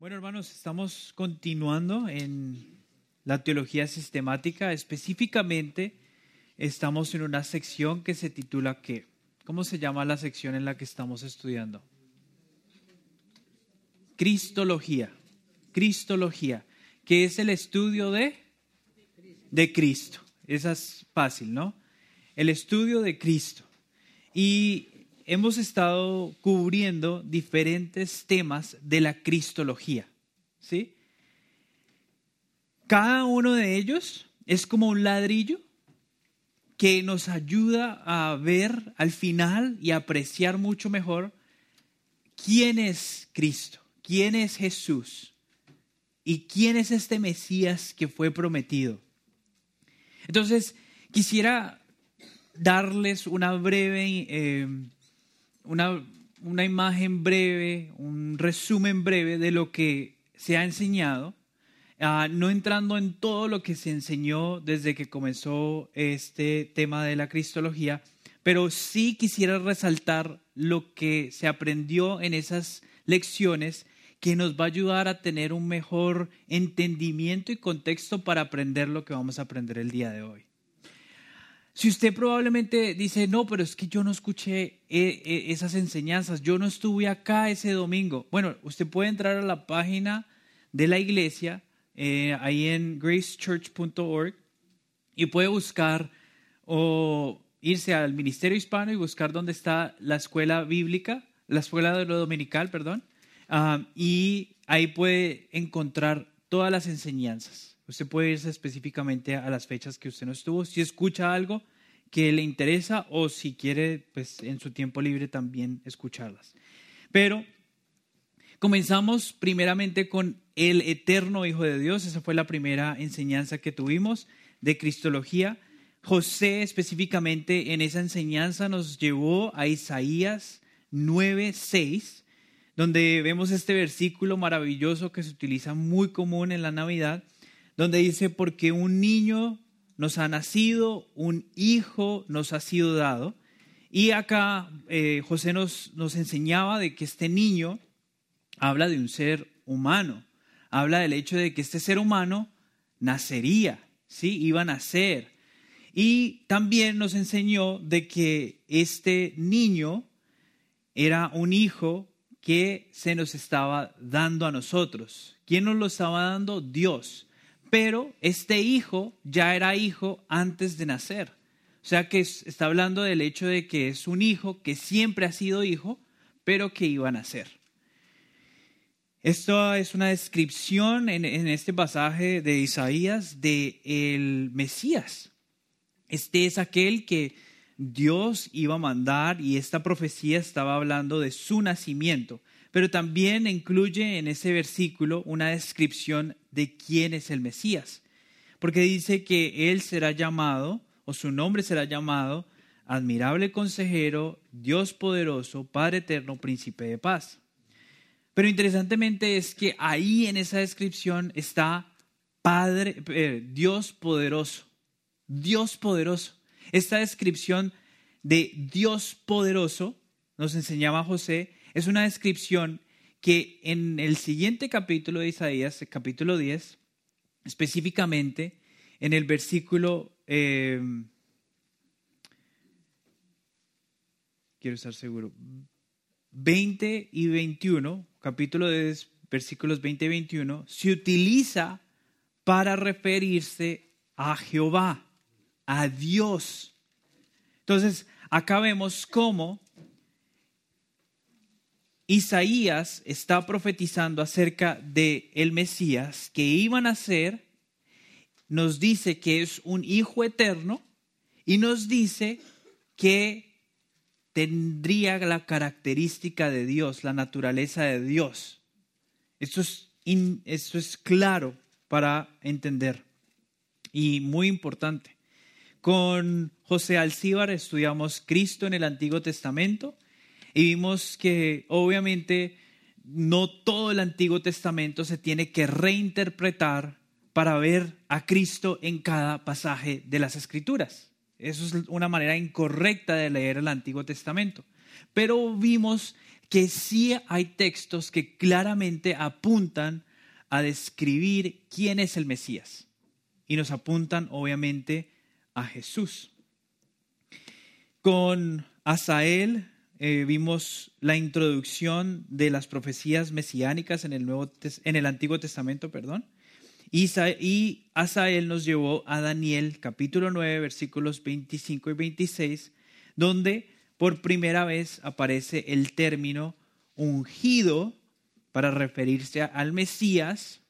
Bueno, hermanos, estamos continuando en la teología sistemática. Específicamente, estamos en una sección que se titula ¿qué? ¿Cómo se llama la sección en la que estamos estudiando? Cristología. Cristología, que es el estudio de de Cristo. Esa es fácil, ¿no? El estudio de Cristo. Y hemos estado cubriendo diferentes temas de la cristología, ¿sí? Cada uno de ellos es como un ladrillo que nos ayuda a ver al final y apreciar mucho mejor quién es Cristo, quién es Jesús y quién es este Mesías que fue prometido. Entonces, quisiera darles una breve, eh, una, una imagen breve, un resumen breve de lo que se ha enseñado, ah, no entrando en todo lo que se enseñó desde que comenzó este tema de la cristología, pero sí quisiera resaltar lo que se aprendió en esas lecciones que nos va a ayudar a tener un mejor entendimiento y contexto para aprender lo que vamos a aprender el día de hoy. Si usted probablemente dice, no, pero es que yo no escuché eh, eh, esas enseñanzas, yo no estuve acá ese domingo. Bueno, usted puede entrar a la página de la iglesia, eh, ahí en gracechurch.org, y puede buscar o irse al Ministerio Hispano y buscar dónde está la escuela bíblica, la escuela de lo dominical, perdón, ah, y ahí puede encontrar todas las enseñanzas. Usted puede irse específicamente a las fechas que usted no estuvo. Si escucha algo que le interesa o si quiere, pues en su tiempo libre también escucharlas. Pero comenzamos primeramente con el eterno Hijo de Dios. Esa fue la primera enseñanza que tuvimos de Cristología. José específicamente en esa enseñanza nos llevó a Isaías 9:6, donde vemos este versículo maravilloso que se utiliza muy común en la Navidad donde dice, porque un niño nos ha nacido, un hijo nos ha sido dado. Y acá eh, José nos, nos enseñaba de que este niño habla de un ser humano, habla del hecho de que este ser humano nacería, ¿sí? Iba a nacer. Y también nos enseñó de que este niño era un hijo que se nos estaba dando a nosotros. ¿Quién nos lo estaba dando? Dios pero este hijo ya era hijo antes de nacer. O sea que está hablando del hecho de que es un hijo que siempre ha sido hijo, pero que iba a nacer. Esto es una descripción en, este pasaje de Isaías de el Mesías. Este es aquel que Dios iba a mandar y esta profecía estaba hablando de su nacimiento pero también incluye en ese versículo una descripción de quién es el Mesías, porque dice que Él será llamado, o su nombre será llamado, admirable consejero, Dios poderoso, Padre eterno, príncipe de paz. Pero interesantemente es que ahí en esa descripción está Padre, eh, Dios poderoso, Dios poderoso. Esta descripción de Dios poderoso, nos enseñaba José, es una descripción que en el siguiente capítulo de Isaías, capítulo 10, específicamente en el versículo, eh, quiero estar seguro, 20 y 21, capítulo 10, versículos 20 y 21, se utiliza para referirse a Jehová, a Dios. Entonces, acá vemos cómo Isaías está profetizando acerca de el Mesías que iban a ser, nos dice que es un hijo eterno y nos dice que tendría la característica de Dios, la naturaleza de Dios. Esto es, esto es claro para entender y muy importante. Con José Alcíbar estudiamos Cristo en el Antiguo Testamento y vimos que obviamente no todo el Antiguo Testamento se tiene que reinterpretar para ver a Cristo en cada pasaje de las Escrituras. Eso es una manera incorrecta de leer el Antiguo Testamento. Pero vimos que sí hay textos que claramente apuntan a describir quién es el Mesías. Y nos apuntan obviamente a Jesús. Con Asael eh, vimos la introducción de las profecías mesiánicas en el, Nuevo, en el Antiguo Testamento, perdón. Y, Asael nos llevó a Daniel capítulo 9 versículos 25 y 26, donde por primera vez aparece el término ungido para referirse al Mesías,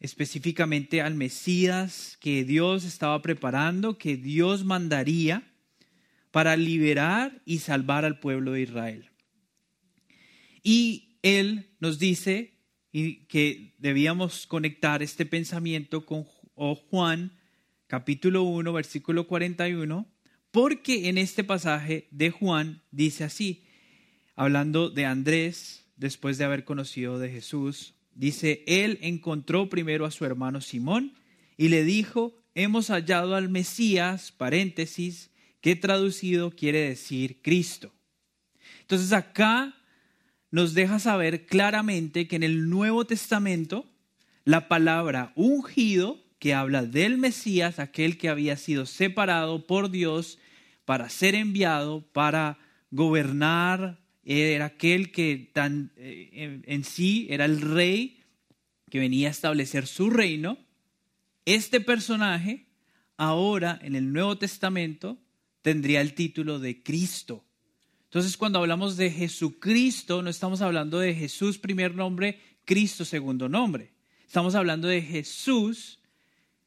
específicamente al Mesías que Dios estaba preparando, que Dios mandaría para liberar y salvar al pueblo de Israel. Y él nos dice que debíamos conectar este pensamiento con Juan capítulo 1, versículo 41, porque en este pasaje de Juan dice así, hablando de Andrés, después de haber conocido de Jesús, dice, él encontró primero a su hermano Simón y le dijo, hemos hallado al Mesías, paréntesis, que traducido quiere decir Cristo. Entonces acá nos deja saber claramente que en el Nuevo Testamento la palabra ungido que habla del Mesías, aquel que había sido separado por Dios para ser enviado, para gobernar, era aquel que eh, en sí era el rey que venía a establecer su reino. Este personaje ahora en el Nuevo Testamento tendría el título de Cristo. Entonces cuando hablamos de Jesucristo no estamos hablando de Jesús primer nombre, Cristo segundo nombre. Estamos hablando de Jesús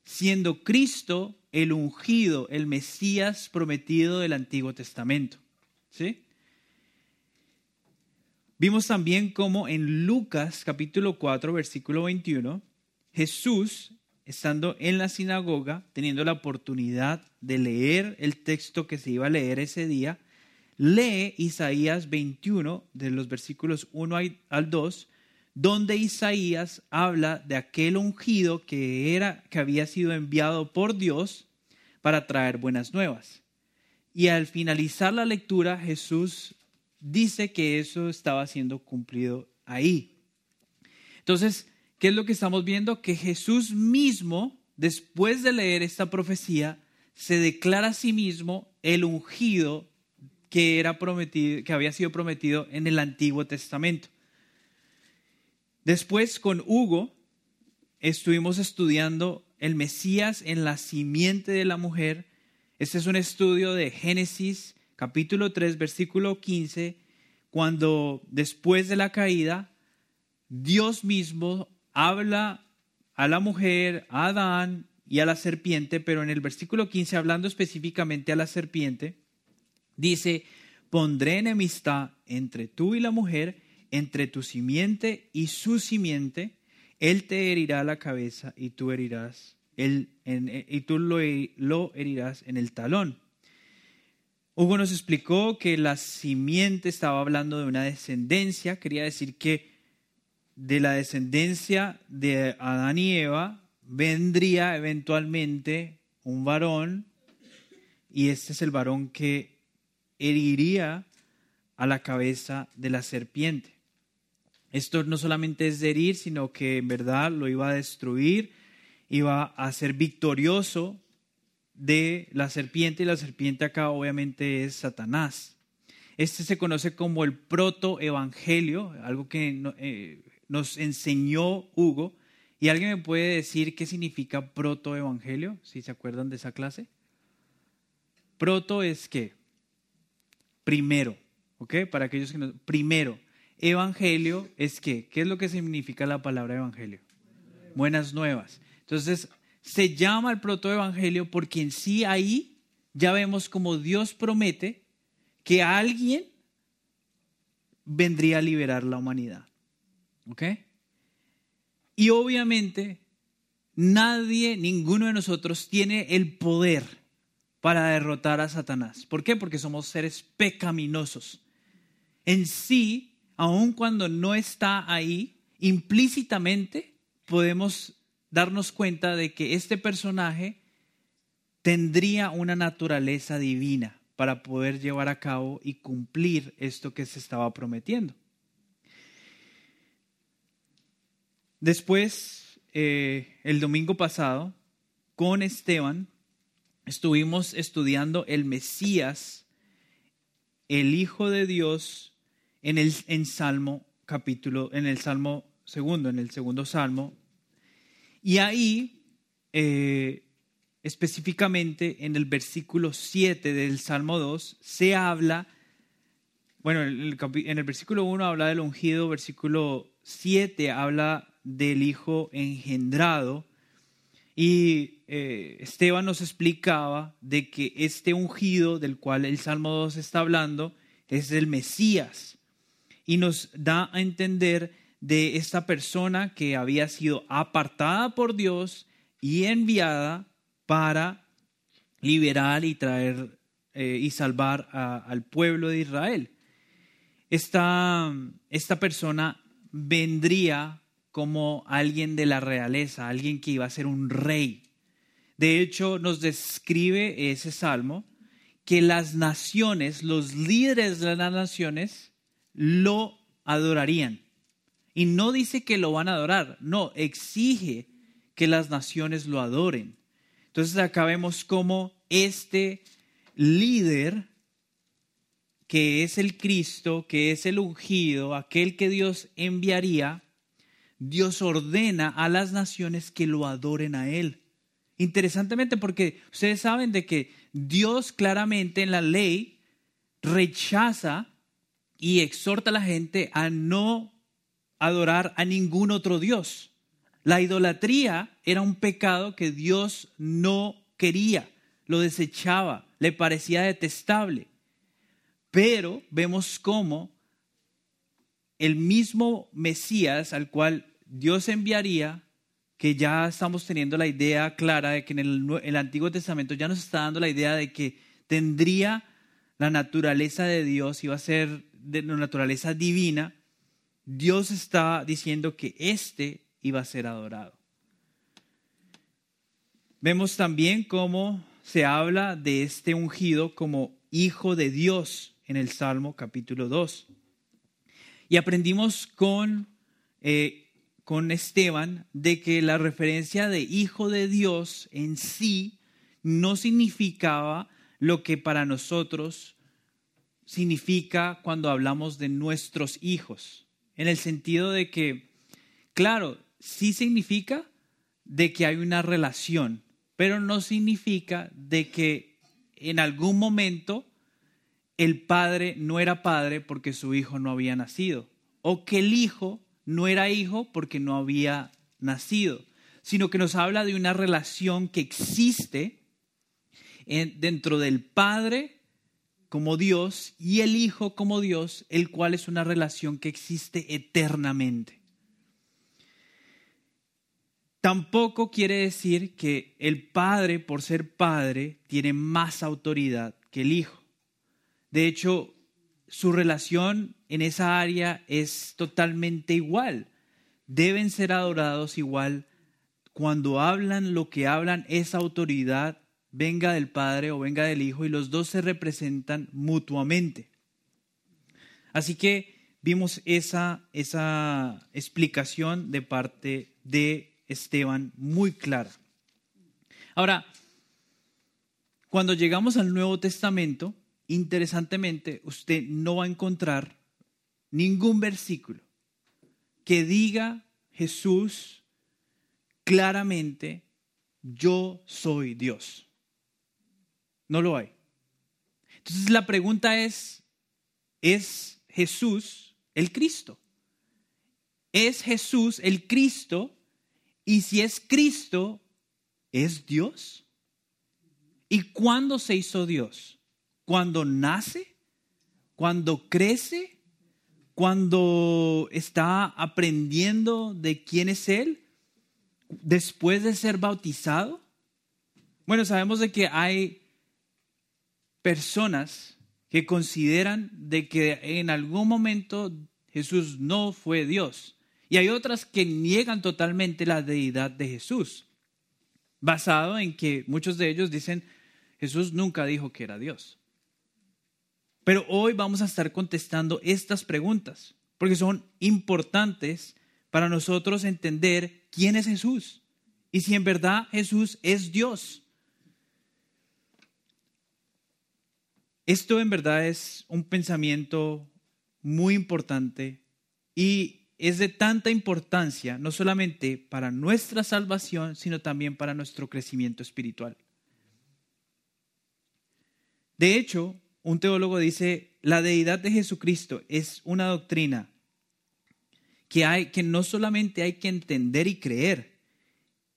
siendo Cristo el ungido, el Mesías prometido del Antiguo Testamento. ¿Sí? Vimos también cómo en Lucas capítulo 4, versículo 21, Jesús, estando en la sinagoga, teniendo la oportunidad de leer el texto que se iba a leer ese día, lee Isaías 21, de los versículos 1 al 2, donde Isaías habla de aquel ungido que, era, que había sido enviado por Dios para traer buenas nuevas. Y al finalizar la lectura, Jesús dice que eso estaba siendo cumplido ahí. Entonces, ¿qué es lo que estamos viendo? Que Jesús mismo, después de leer esta profecía, se declara a sí mismo el ungido que, era prometido, que había sido prometido en el Antiguo Testamento. Después con Hugo estuvimos estudiando el Mesías en la simiente de la mujer. Este es un estudio de Génesis capítulo 3 versículo 15, cuando después de la caída Dios mismo habla a la mujer, a Adán y a la serpiente, pero en el versículo 15, hablando específicamente a la serpiente, dice, pondré enemistad entre tú y la mujer entre tu simiente y su simiente, él te herirá la cabeza y tú herirás el, y tú lo, lo herirás en el talón. Hugo nos explicó que la simiente estaba hablando de una descendencia, quería decir que de la descendencia de Adán y Eva vendría eventualmente un varón y este es el varón que heriría a la cabeza de la serpiente. Esto no solamente es de herir, sino que en verdad lo iba a destruir, iba a ser victorioso de la serpiente y la serpiente acá obviamente es Satanás. Este se conoce como el protoevangelio, algo que eh, nos enseñó Hugo. ¿Y alguien me puede decir qué significa protoevangelio? Si se acuerdan de esa clase. Proto es qué? Primero, ¿ok? Para aquellos que no. Primero. Evangelio es qué? ¿Qué es lo que significa la palabra evangelio? Buenas nuevas. Entonces, se llama el protoevangelio porque en sí ahí ya vemos como Dios promete que alguien vendría a liberar la humanidad. ¿Ok? Y obviamente nadie, ninguno de nosotros tiene el poder para derrotar a Satanás. ¿Por qué? Porque somos seres pecaminosos. En sí, aun cuando no está ahí, implícitamente podemos darnos cuenta de que este personaje tendría una naturaleza divina para poder llevar a cabo y cumplir esto que se estaba prometiendo. Después, eh, el domingo pasado, con Esteban, estuvimos estudiando el Mesías, el Hijo de Dios, en el en Salmo capítulo, en el Salmo segundo, en el segundo Salmo. Y ahí, eh, específicamente en el versículo 7 del Salmo 2, se habla, bueno, en el versículo 1 habla del ungido, versículo 7 habla del Hijo engendrado. Y eh, Esteban nos explicaba de que este ungido del cual el Salmo 2 está hablando es el Mesías. Y nos da a entender de esta persona que había sido apartada por Dios y enviada para liberar y traer eh, y salvar al pueblo de Israel. Esta, esta persona vendría como alguien de la realeza, alguien que iba a ser un rey. De hecho, nos describe ese salmo que las naciones, los líderes de las naciones, lo adorarían. Y no dice que lo van a adorar, no, exige que las naciones lo adoren. Entonces acá vemos cómo este líder, que es el Cristo, que es el ungido, aquel que Dios enviaría, Dios ordena a las naciones que lo adoren a Él. Interesantemente porque ustedes saben de que Dios claramente en la ley rechaza y exhorta a la gente a no adorar a ningún otro Dios. La idolatría era un pecado que Dios no quería, lo desechaba, le parecía detestable. Pero vemos cómo el mismo Mesías al cual Dios enviaría, que ya estamos teniendo la idea clara de que en el, Antiguo Testamento ya nos está dando la idea de que tendría la naturaleza de Dios, iba a ser de naturaleza divina, Dios está diciendo que éste iba a ser adorado. Vemos también cómo se habla de este ungido como hijo de Dios en el Salmo capítulo 2. Y aprendimos con eh, con Esteban de que la referencia de hijo de Dios en sí no significaba lo que para nosotros significa cuando hablamos de nuestros hijos, en el sentido de que, claro, sí significa de que hay una relación, pero no significa de que en algún momento el padre no era padre porque su hijo no había nacido, o que el hijo no era hijo porque no había nacido, sino que nos habla de una relación que existe dentro del Padre como Dios y el Hijo como Dios, el cual es una relación que existe eternamente. Tampoco quiere decir que el Padre, por ser Padre, tiene más autoridad que el Hijo. De hecho, su relación en esa área es totalmente igual. Deben ser adorados igual. Cuando hablan lo que hablan, esa autoridad venga del Padre o venga del Hijo y los dos se representan mutuamente. Así que vimos esa, esa explicación de parte de Esteban muy clara. Ahora, cuando llegamos al Nuevo Testamento, interesantemente, usted no va a encontrar ningún versículo que diga Jesús claramente, yo soy Dios. No lo hay. Entonces la pregunta es, ¿es Jesús el Cristo? ¿Es Jesús el Cristo? Y si es Cristo, ¿es Dios? ¿Y cuándo se hizo Dios? Cuando nace, cuando crece, cuando está aprendiendo de quién es Él, después de ser bautizado. Bueno, sabemos de que hay personas que consideran de que en algún momento Jesús no fue Dios. Y hay otras que niegan totalmente la deidad de Jesús, basado en que muchos de ellos dicen, Jesús nunca dijo que era Dios. Pero hoy vamos a estar contestando estas preguntas, porque son importantes para nosotros entender quién es Jesús y si en verdad Jesús es Dios. Esto en verdad es un pensamiento muy importante y es de tanta importancia, no solamente para nuestra salvación, sino también para nuestro crecimiento espiritual. De hecho, un teólogo dice, la deidad de Jesucristo es una doctrina que, hay, que no solamente hay que entender y creer,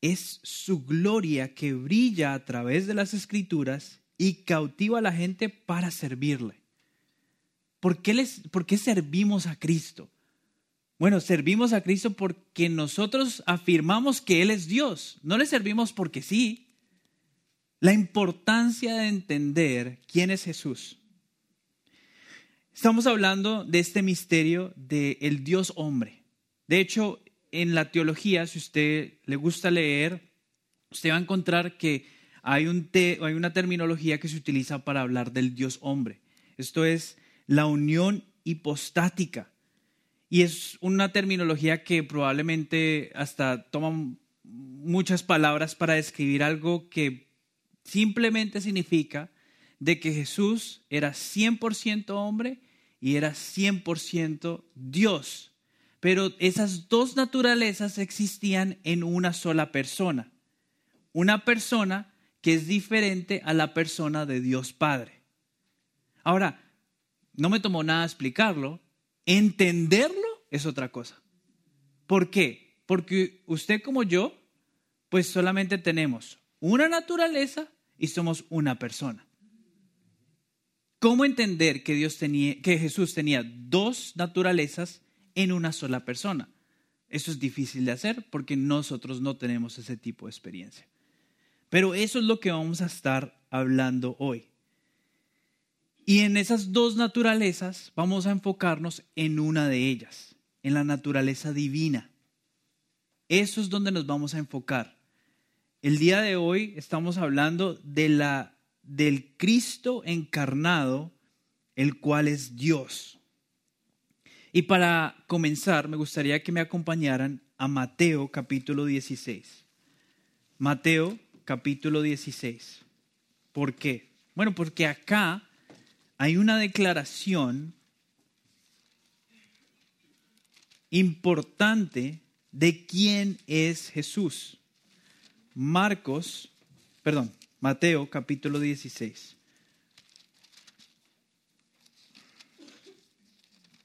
es su gloria que brilla a través de las escrituras y cautiva a la gente para servirle. ¿Por qué, les, ¿Por qué servimos a Cristo? Bueno, servimos a Cristo porque nosotros afirmamos que Él es Dios. No le servimos porque sí. La importancia de entender quién es Jesús. Estamos hablando de este misterio del el Dios hombre. De hecho, en la teología, si usted le gusta leer, usted va a encontrar que hay, un hay una terminología que se utiliza para hablar del Dios hombre. Esto es la unión hipostática. Y es una terminología que probablemente hasta toma muchas palabras para describir algo que simplemente significa de que Jesús era 100% hombre y era 100% Dios. Pero esas dos naturalezas existían en una sola persona. Una persona que es diferente a la persona de Dios Padre. Ahora, no me tomó nada explicarlo, entenderlo es otra cosa. ¿Por qué? Porque usted como yo, pues solamente tenemos una naturaleza y somos una persona. ¿Cómo entender que Dios tenía que Jesús tenía dos naturalezas en una sola persona? Eso es difícil de hacer porque nosotros no tenemos ese tipo de experiencia. Pero eso es lo que vamos a estar hablando hoy. Y en esas dos naturalezas vamos a enfocarnos en una de ellas, en la naturaleza divina. Eso es donde nos vamos a enfocar. El día de hoy estamos hablando de la, del Cristo encarnado, el cual es Dios. Y para comenzar, me gustaría que me acompañaran a Mateo capítulo 16. Mateo capítulo 16. ¿Por qué? Bueno, porque acá hay una declaración importante de quién es Jesús. Marcos, perdón, Mateo capítulo 16.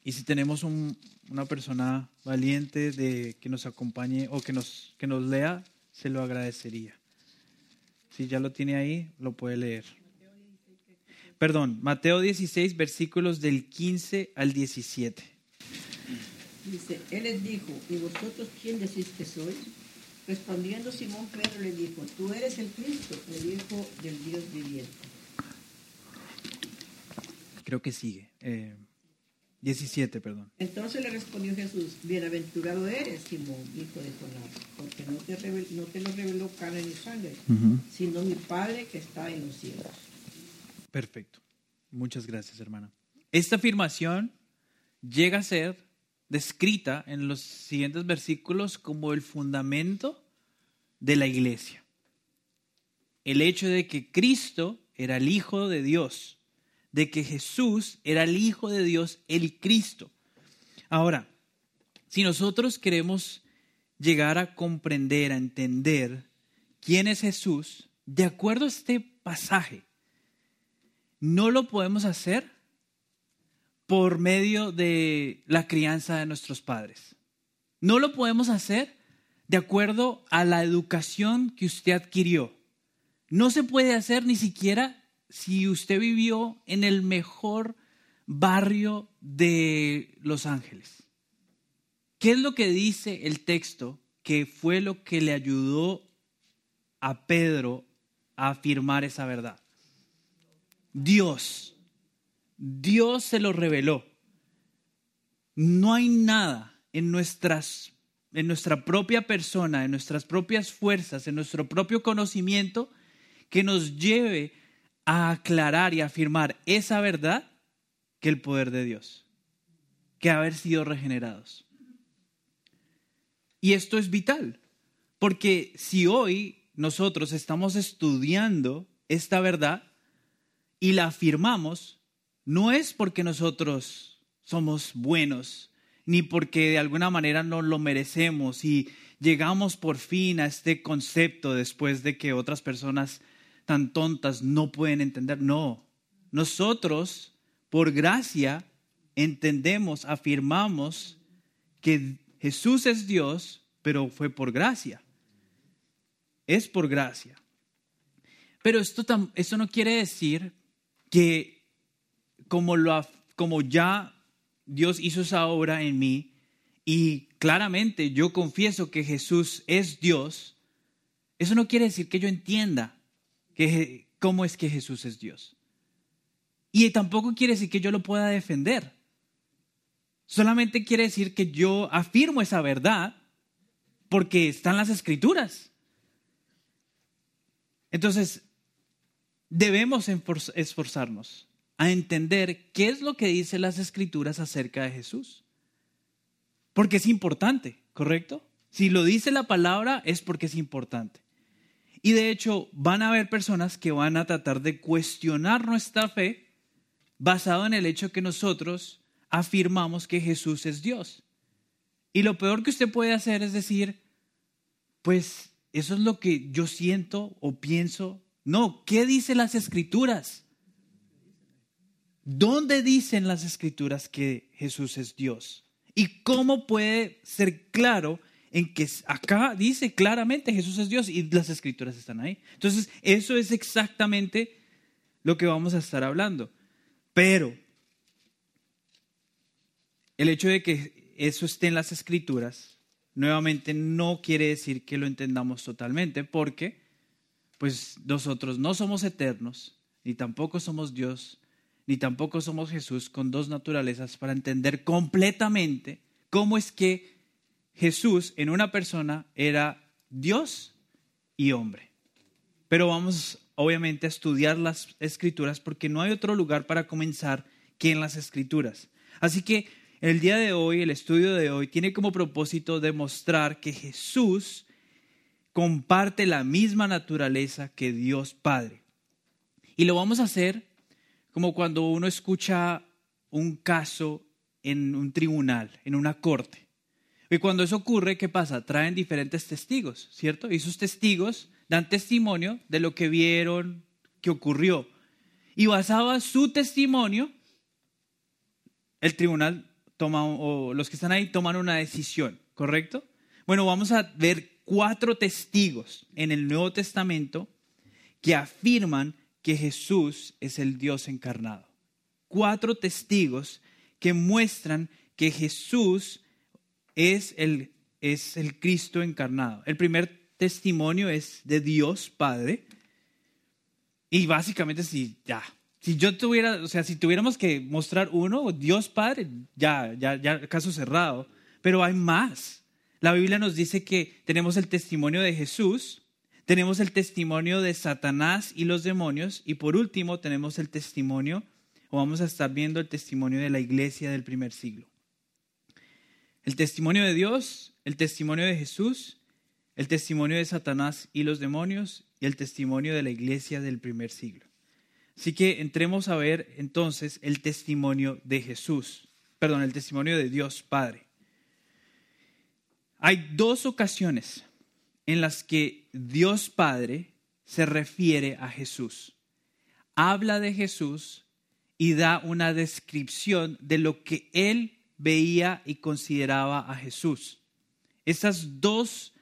Y si tenemos una persona valiente de que nos acompañe o que nos, que nos lea, se lo agradecería. Si ya lo tiene ahí, lo puede leer. Perdón, Mateo 16, versículos del 15 al 17. Dice, Él les dijo, ¿y vosotros quién decís que soy? Respondiendo Simón Pedro le dijo, tú eres el Cristo, el Hijo del Dios viviente. Creo que sigue. Eh, 17, perdón. Entonces le respondió Jesús, bienaventurado eres, Simón, hijo de Jonás, porque no te, no te lo reveló carne ni sangre, sino mi Padre que está en los cielos. Perfecto. Muchas gracias, hermana. Esta afirmación llega a ser descrita en los siguientes versículos como el fundamento de la iglesia. El hecho de que Cristo era el Hijo de Dios de que Jesús era el Hijo de Dios, el Cristo. Ahora, si nosotros queremos llegar a comprender, a entender quién es Jesús, de acuerdo a este pasaje, no lo podemos hacer por medio de la crianza de nuestros padres. No lo podemos hacer de acuerdo a la educación que usted adquirió. No se puede hacer ni siquiera si usted vivió en el mejor barrio de Los Ángeles. ¿Qué es lo que dice el texto que fue lo que le ayudó a Pedro a afirmar esa verdad? Dios. Dios se lo reveló. No hay nada en nuestras en nuestra propia persona, en nuestras propias fuerzas, en nuestro propio conocimiento que nos lleve a aclarar y afirmar esa verdad que el poder de Dios, que haber sido regenerados. Y esto es vital, porque si hoy nosotros estamos estudiando esta verdad y la afirmamos, no es porque nosotros somos buenos, ni porque de alguna manera no lo merecemos y llegamos por fin a este concepto después de que otras personas tan tontas no pueden entender. No, nosotros por gracia entendemos, afirmamos que Jesús es Dios, pero fue por gracia. Es por gracia. Pero esto, esto no quiere decir que como, lo, como ya Dios hizo esa obra en mí y claramente yo confieso que Jesús es Dios, eso no quiere decir que yo entienda que, cómo es que Jesús es Dios. Y tampoco quiere decir que yo lo pueda defender. Solamente quiere decir que yo afirmo esa verdad porque están las escrituras. Entonces, debemos esforzarnos a entender qué es lo que dicen las escrituras acerca de Jesús. Porque es importante, ¿correcto? Si lo dice la palabra es porque es importante. Y de hecho van a haber personas que van a tratar de cuestionar nuestra fe basado en el hecho que nosotros afirmamos que Jesús es Dios. Y lo peor que usted puede hacer es decir, pues eso es lo que yo siento o pienso. No, ¿qué dicen las escrituras? ¿Dónde dicen las escrituras que Jesús es Dios? ¿Y cómo puede ser claro en que acá dice claramente Jesús es Dios y las escrituras están ahí? Entonces, eso es exactamente lo que vamos a estar hablando. Pero el hecho de que eso esté en las escrituras, nuevamente no quiere decir que lo entendamos totalmente, porque pues nosotros no somos eternos, ni tampoco somos Dios, ni tampoco somos Jesús con dos naturalezas para entender completamente cómo es que Jesús en una persona era Dios y hombre. Pero vamos obviamente a estudiar las escrituras porque no hay otro lugar para comenzar que en las escrituras. Así que el día de hoy, el estudio de hoy, tiene como propósito demostrar que Jesús comparte la misma naturaleza que Dios Padre. Y lo vamos a hacer como cuando uno escucha un caso en un tribunal, en una corte. Y cuando eso ocurre, ¿qué pasa? Traen diferentes testigos, ¿cierto? Y esos testigos dan testimonio de lo que vieron, que ocurrió. Y basado su testimonio, el tribunal toma, o los que están ahí toman una decisión, ¿correcto? Bueno, vamos a ver cuatro testigos en el Nuevo Testamento que afirman que Jesús es el Dios encarnado. Cuatro testigos que muestran que Jesús es el, es el Cristo encarnado. El primer testimonio es de Dios Padre. Y básicamente si ya, si yo tuviera, o sea, si tuviéramos que mostrar uno, Dios Padre, ya, ya, ya, caso cerrado. Pero hay más. La Biblia nos dice que tenemos el testimonio de Jesús, tenemos el testimonio de Satanás y los demonios, y por último tenemos el testimonio, o vamos a estar viendo el testimonio de la iglesia del primer siglo. El testimonio de Dios, el testimonio de Jesús el testimonio de Satanás y los demonios y el testimonio de la iglesia del primer siglo. Así que entremos a ver entonces el testimonio de Jesús, perdón, el testimonio de Dios Padre. Hay dos ocasiones en las que Dios Padre se refiere a Jesús. Habla de Jesús y da una descripción de lo que él veía y consideraba a Jesús. Esas dos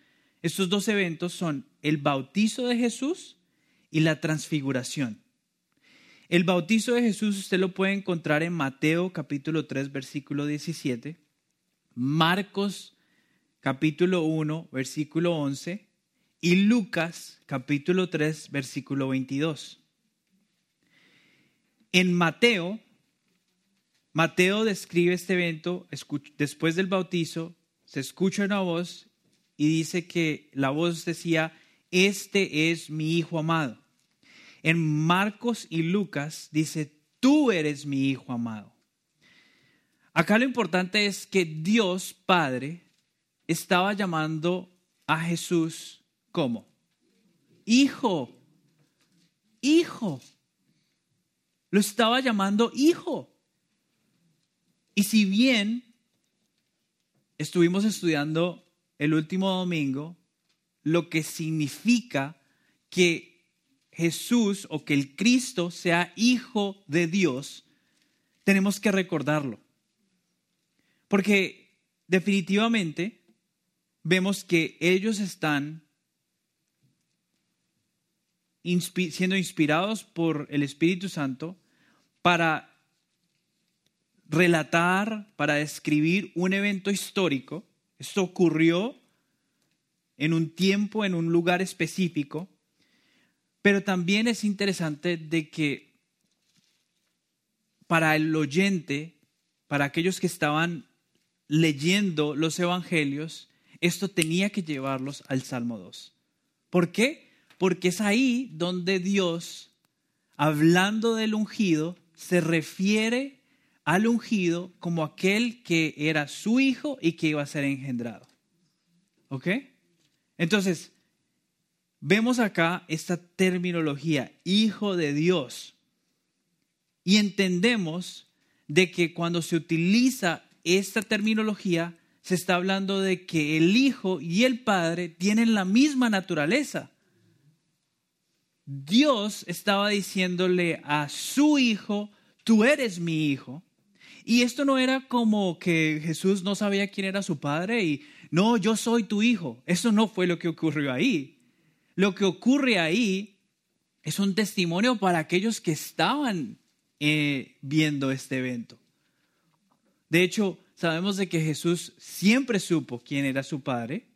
estos dos eventos son el bautizo de Jesús y la transfiguración. El bautizo de Jesús usted lo puede encontrar en Mateo capítulo 3 versículo 17, Marcos capítulo 1 versículo 11 y Lucas capítulo 3 versículo 22. En Mateo, Mateo describe este evento después del bautizo, se escucha una voz y dice que la voz decía, este es mi hijo amado. En Marcos y Lucas dice, tú eres mi hijo amado. Acá lo importante es que Dios Padre estaba llamando a Jesús como hijo, hijo. Lo estaba llamando hijo. Y si bien estuvimos estudiando el último domingo lo que significa que Jesús o que el Cristo sea hijo de Dios, tenemos que recordarlo. Porque definitivamente vemos que ellos están siendo inspirados por el Espíritu Santo para relatar, para describir un evento histórico. Esto ocurrió en un tiempo, en un lugar específico, pero también es interesante de que para el oyente, para aquellos que estaban leyendo los evangelios, esto tenía que llevarlos al Salmo 2. ¿Por qué? Porque es ahí donde Dios, hablando del ungido, se refiere al ungido como aquel que era su hijo y que iba a ser engendrado. ¿Ok? Entonces, vemos acá esta terminología, hijo de Dios, y entendemos de que cuando se utiliza esta terminología, se está hablando de que el Hijo y el Padre tienen la misma naturaleza. Dios estaba diciéndole a su Hijo, tú eres mi Hijo. Y esto no era como que Jesús no sabía quién era su Padre y no, yo soy tu Hijo. Eso no fue lo que ocurrió ahí. Lo que ocurre ahí es un testimonio para aquellos que estaban eh, viendo este evento. De hecho, sabemos de que Jesús siempre supo quién era su padre,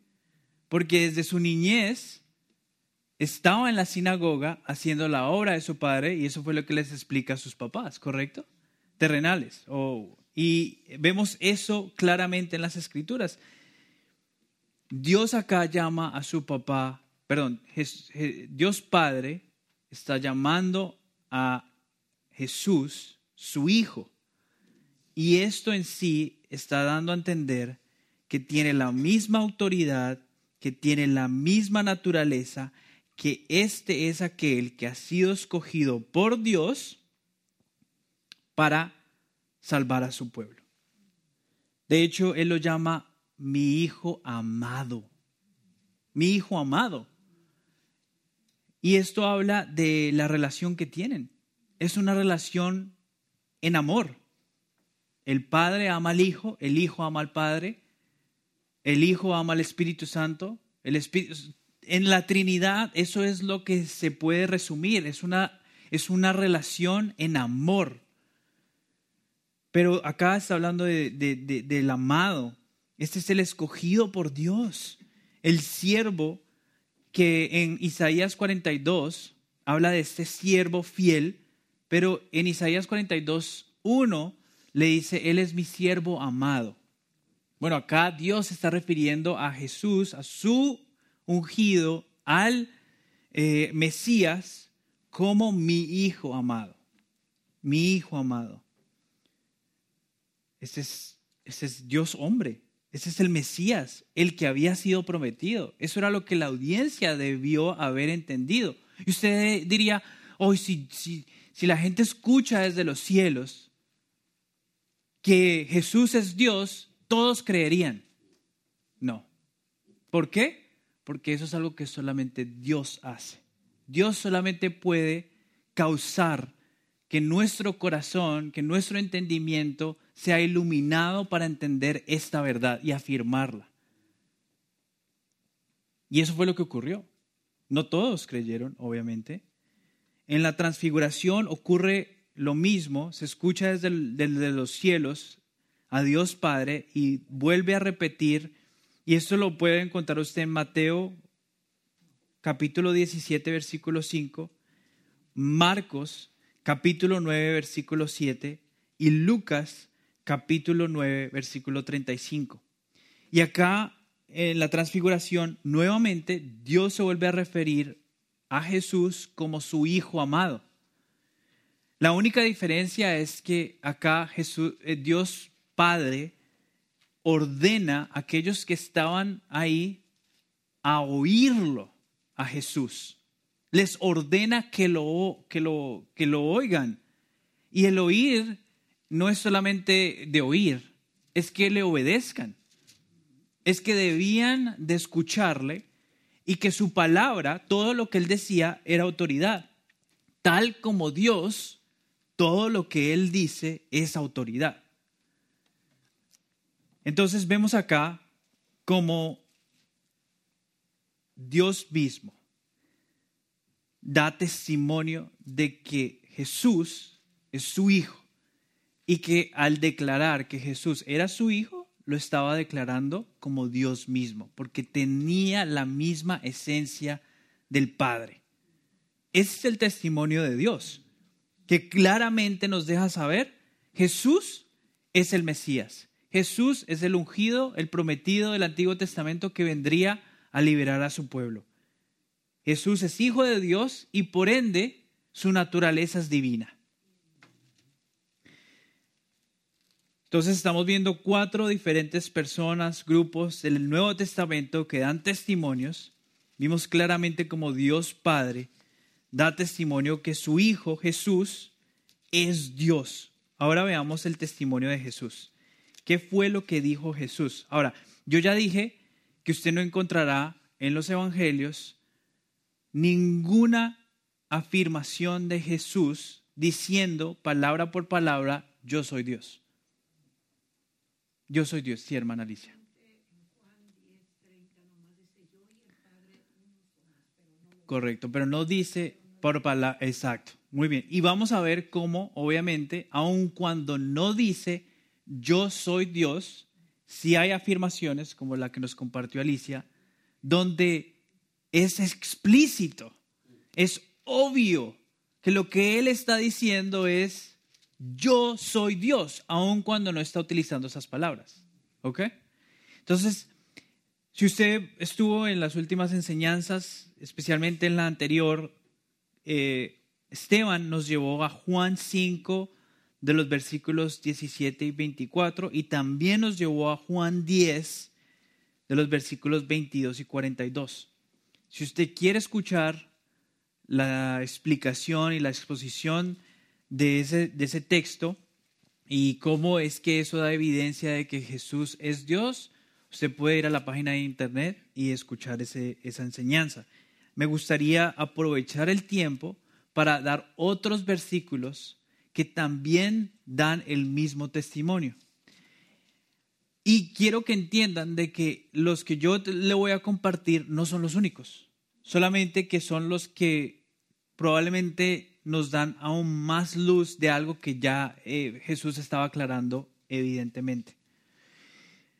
porque desde su niñez estaba en la sinagoga haciendo la obra de su padre y eso fue lo que les explica a sus papás, ¿correcto? Terrenales. y vemos eso claramente en las escrituras. Dios acá llama a su papá, perdón, Dios Padre está llamando a Jesús su hijo. Y esto en sí está dando a entender que tiene la misma autoridad, que tiene la misma naturaleza, que este es aquel que ha sido escogido por Dios para salvar a su pueblo. De hecho, Él lo llama mi hijo amado. Mi hijo amado. Y esto habla de la relación que tienen. Es una relación en amor. El Padre ama al Hijo, el Hijo ama al Padre, el Hijo ama al Espíritu Santo, el Espíritu en la Trinidad eso es lo que se puede resumir, es una, es una relación en amor. Pero acá está hablando de, del amado, este es el escogido por Dios, el siervo que en Isaías 42 habla de este siervo fiel, pero en Isaías 42, 1 le dice, Él es mi siervo amado. Bueno, acá Dios está refiriendo a Jesús, a su ungido, al eh, Mesías, como mi hijo amado. Mi hijo amado. Ese es, ese es Dios hombre. Ese es el Mesías, el que había sido prometido. Eso era lo que la audiencia debió haber entendido. Y usted diría, hoy si, si, si la gente escucha desde los cielos que Jesús es Dios, todos creerían. No. ¿Por qué? Porque eso es algo que solamente Dios hace. Dios solamente puede causar que nuestro corazón, que nuestro entendimiento sea iluminado para entender esta verdad y afirmarla. Y eso fue lo que ocurrió. No todos creyeron, obviamente. En la transfiguración ocurre lo mismo, se escucha desde, los cielos a Dios Padre y vuelve a repetir, y esto lo puede encontrar usted en Mateo capítulo 17, versículo 5, Marcos capítulo 9, versículo 7 y Lucas capítulo 9, versículo 35. Y acá en la transfiguración, nuevamente Dios se vuelve a referir a Jesús como su Hijo amado. La única diferencia es que acá Jesús, eh, Dios Padre ordena a aquellos que estaban ahí a oírlo a Jesús. Les ordena que lo, que lo, que lo oigan. Y el oír no es solamente de oír, es que le obedezcan. Es que debían de escucharle y que su palabra, todo lo que él decía, era autoridad. Tal como Dios, todo lo que él dice es autoridad. Entonces vemos acá como Dios mismo da testimonio de que Jesús es su hijo y que al declarar que Jesús era su hijo, lo estaba declarando como Dios mismo, porque tenía la misma esencia del Padre. Ese es el testimonio de Dios, que claramente nos deja saber, Jesús es el Mesías, Jesús es el ungido, el prometido del Antiguo Testamento que vendría a liberar a su pueblo. Jesús es hijo de Dios y por ende su naturaleza es divina. Entonces estamos viendo cuatro diferentes personas, grupos del Nuevo Testamento que dan testimonios. Vimos claramente como Dios Padre da testimonio que su Hijo Jesús es Dios. Ahora veamos el testimonio de Jesús. ¿Qué fue lo que dijo Jesús? Ahora, yo ya dije que usted no encontrará en los evangelios ninguna afirmación de Jesús diciendo palabra por palabra, yo soy Dios. Yo soy Dios, sí, hermana Alicia. Correcto, pero no dice por palabra, exacto, muy bien. Y vamos a ver cómo, obviamente, aun cuando no dice yo soy Dios, si hay afirmaciones como la que nos compartió Alicia, donde es explícito, es obvio que lo que él está diciendo es yo soy Dios, aun cuando no está utilizando esas palabras. ¿Ok? Entonces, si usted estuvo en las últimas enseñanzas, especialmente en la anterior, eh, Esteban nos llevó a Juan 5 de los versículos 17 y 24 y también nos llevó a Juan 10 de los versículos 22 y 42. Si usted quiere escuchar la explicación y la exposición de ese, de ese texto y cómo es que eso da evidencia de que Jesús es Dios, usted puede ir a la página de internet y escuchar ese, esa enseñanza. Me gustaría aprovechar el tiempo para dar otros versículos que también dan el mismo testimonio. Y quiero que entiendan de que los que yo le voy a compartir no son los únicos, solamente que son los que probablemente nos dan aún más luz de algo que ya eh, Jesús estaba aclarando evidentemente.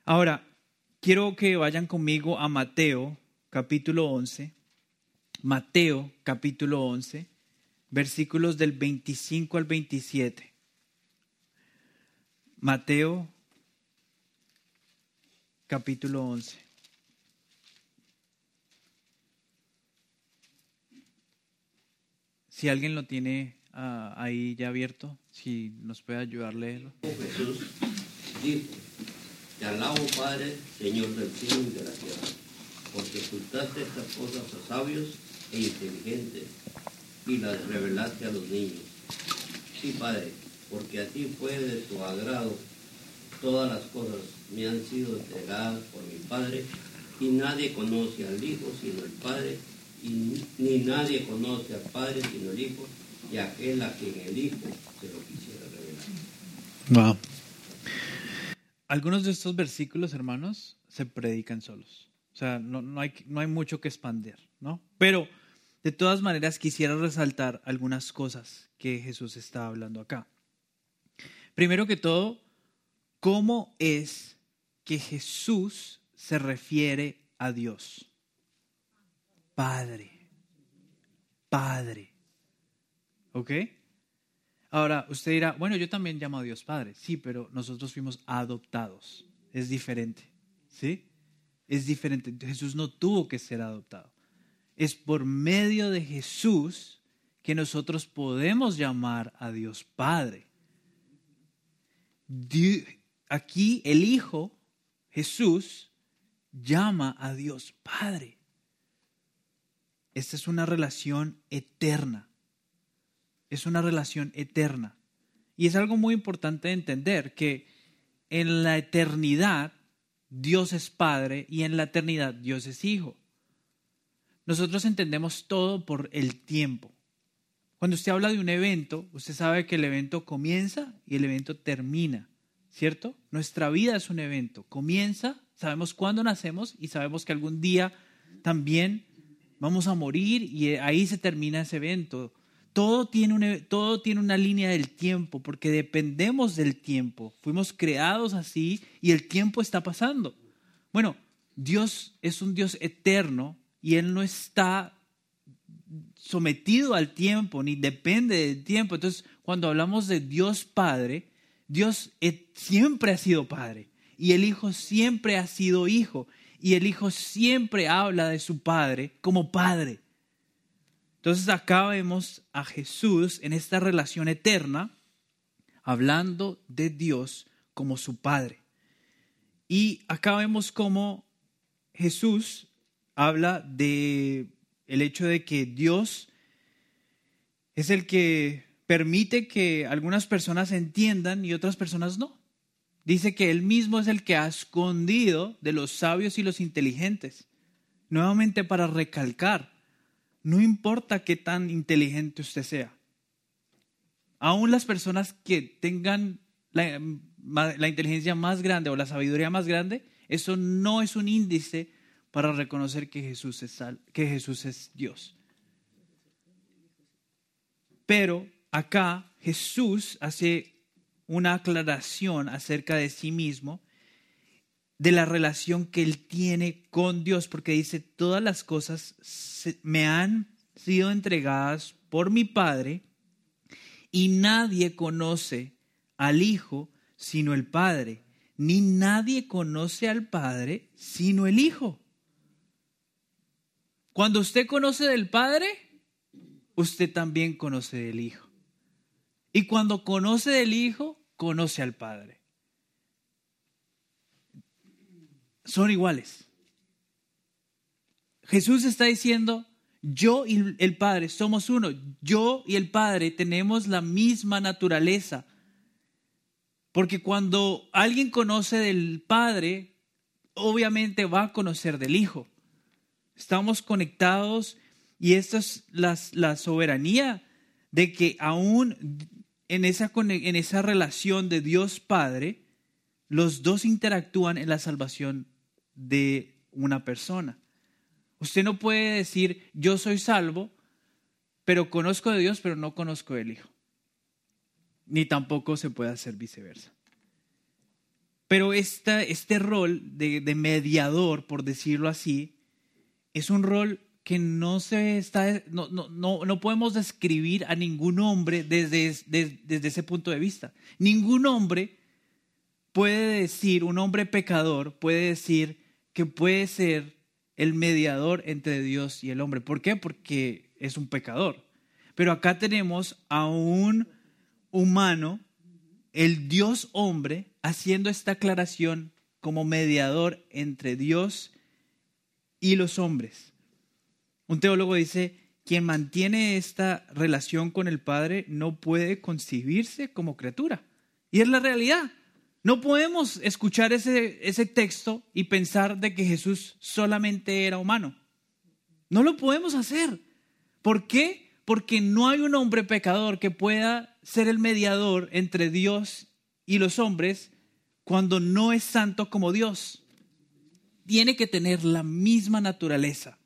Ahora, quiero que vayan conmigo a Mateo capítulo 11. Mateo capítulo 11, versículos del 25 al 27. Mateo capítulo 11. Si alguien lo tiene uh, ahí ya abierto, si nos puede ayudar a leerlo. Jesús dijo, te alabo Padre, Señor del cielo y de la tierra, porque ocultaste estas cosas a sabios e inteligentes y las revelaste a los niños. Sí, Padre, porque a ti fue de tu agrado. Todas las cosas me han sido entregadas por mi Padre y nadie conoce al Hijo sino el Padre y ni nadie conoce al Padre sino el Hijo y aquel a quien el Hijo se lo quisiera revelar. Wow. Algunos de estos versículos, hermanos, se predican solos. O sea, no, no, hay, no hay mucho que expandir, ¿no? Pero, de todas maneras, quisiera resaltar algunas cosas que Jesús está hablando acá. Primero que todo, ¿cómo es que Jesús se refiere a Dios? Padre. Padre. ¿Ok? Ahora, usted dirá, bueno, yo también llamo a Dios Padre. Sí, pero nosotros fuimos adoptados. Es diferente. ¿Sí? Es diferente. Jesús no tuvo que ser adoptado. Es por medio de Jesús que nosotros podemos llamar a Dios Padre. Aquí el Hijo Jesús llama a Dios Padre. Esta es una relación eterna. Es una relación eterna. Y es algo muy importante de entender que en la eternidad Dios es Padre y en la eternidad Dios es Hijo. Nosotros entendemos todo por el tiempo. Cuando usted habla de un evento, usted sabe que el evento comienza y el evento termina, ¿cierto? Nuestra vida es un evento. Comienza, sabemos cuándo nacemos y sabemos que algún día también vamos a morir y ahí se termina ese evento. Todo tiene, una, todo tiene una línea del tiempo porque dependemos del tiempo. Fuimos creados así y el tiempo está pasando. Bueno, Dios es un Dios eterno y Él no está sometido al tiempo ni depende del tiempo. Entonces, cuando hablamos de Dios Padre, Dios siempre ha sido Padre y el Hijo siempre ha sido Hijo y el Hijo siempre habla de su Padre como Padre. Entonces acá vemos a Jesús en esta relación eterna, hablando de Dios como su Padre. Y acá vemos cómo Jesús habla de el hecho de que Dios es el que permite que algunas personas entiendan y otras personas no. Dice que Él mismo es el que ha escondido de los sabios y los inteligentes. Nuevamente para recalcar, no importa qué tan inteligente usted sea. Aún las personas que tengan la, inteligencia más grande o la sabiduría más grande, eso no es un índice para reconocer que Jesús es, que Jesús es Dios. Pero acá Jesús hace una aclaración acerca de sí mismo de la relación que él tiene con Dios, porque dice, todas las cosas me han sido entregadas por mi Padre y nadie conoce al Hijo sino el Padre, ni nadie conoce al Padre sino el Hijo. Cuando usted conoce del Padre, usted también conoce del Hijo. Y cuando conoce del Hijo, conoce al Padre. son iguales. Jesús está diciendo, yo y el Padre somos uno. Yo y el Padre tenemos la misma naturaleza. Porque cuando alguien conoce del Padre, obviamente va a conocer del Hijo. Estamos conectados y esta es la, soberanía de que aún en esa, en esa relación de Dios Padre, los dos interactúan en la salvación de una persona. Usted no puede decir, yo soy salvo, pero conozco de Dios, pero no conozco del Hijo. Ni tampoco se puede hacer viceversa. Pero este rol de, mediador, por decirlo así, es un rol que no se está, no, no, no, podemos describir a ningún hombre desde, desde ese punto de vista. Ningún hombre puede decir, un hombre pecador puede decir, que puede ser el mediador entre Dios y el hombre. ¿Por qué? Porque es un pecador. Pero acá tenemos a un humano, el Dios hombre, haciendo esta aclaración como mediador entre Dios y los hombres. Un teólogo dice, quien mantiene esta relación con el Padre no puede concebirse como criatura. Y es la realidad. No podemos escuchar ese, ese texto y pensar de que Jesús solamente era humano. No lo podemos hacer. ¿Por qué? Porque no hay un hombre pecador que pueda ser el mediador entre Dios y los hombres cuando no es santo como Dios. Tiene que tener la misma naturaleza.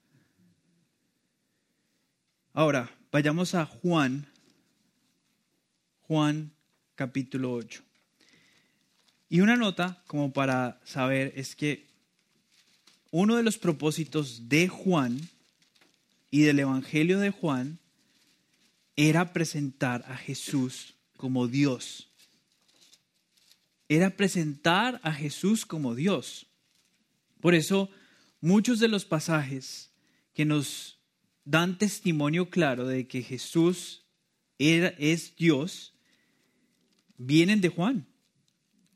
Ahora, vayamos a Juan, Juan capítulo 8. Y una nota como para saber es que uno de los propósitos de Juan y del Evangelio de Juan era presentar a Jesús como Dios. Era presentar a Jesús como Dios. Por eso muchos de los pasajes que nos dan testimonio claro de que Jesús era, es Dios vienen de Juan.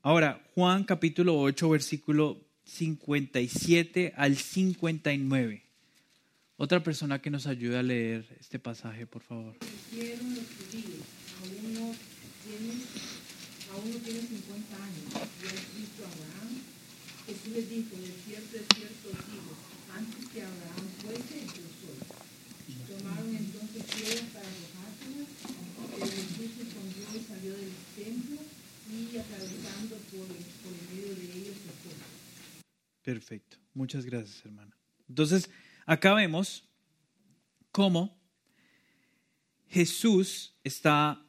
Ahora, Juan capítulo 8, versículo 57 al 59. Otra persona que nos ayude a leer este pasaje, por favor. hicieron los judíos, aún no tienen, aún no tienen 50 años, y visto a Abraham. Jesús les dijo, de cierto, de cierto digo, antes que Abraham fuese, yo soy. Tomaron entonces piedras para arrojárselas, pero Jesús se escondió y salió del templo y atravesando por, por el medio de ellos se fue. Perfecto. Muchas gracias, hermana. Entonces, acá vemos cómo Jesús está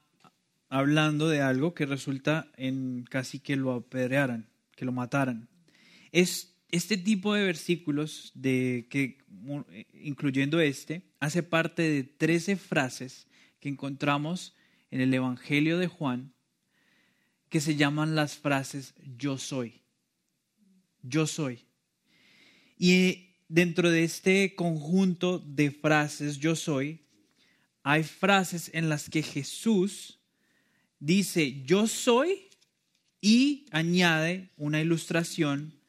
hablando de algo que resulta en casi que lo apedrearan, que lo mataran. Es este tipo de versículos, de, que, incluyendo este, hace parte de 13 frases que encontramos en el Evangelio de Juan, que se llaman las frases yo soy. Yo soy. Y dentro de este conjunto de frases yo soy, hay frases en las que Jesús dice yo soy y añade una ilustración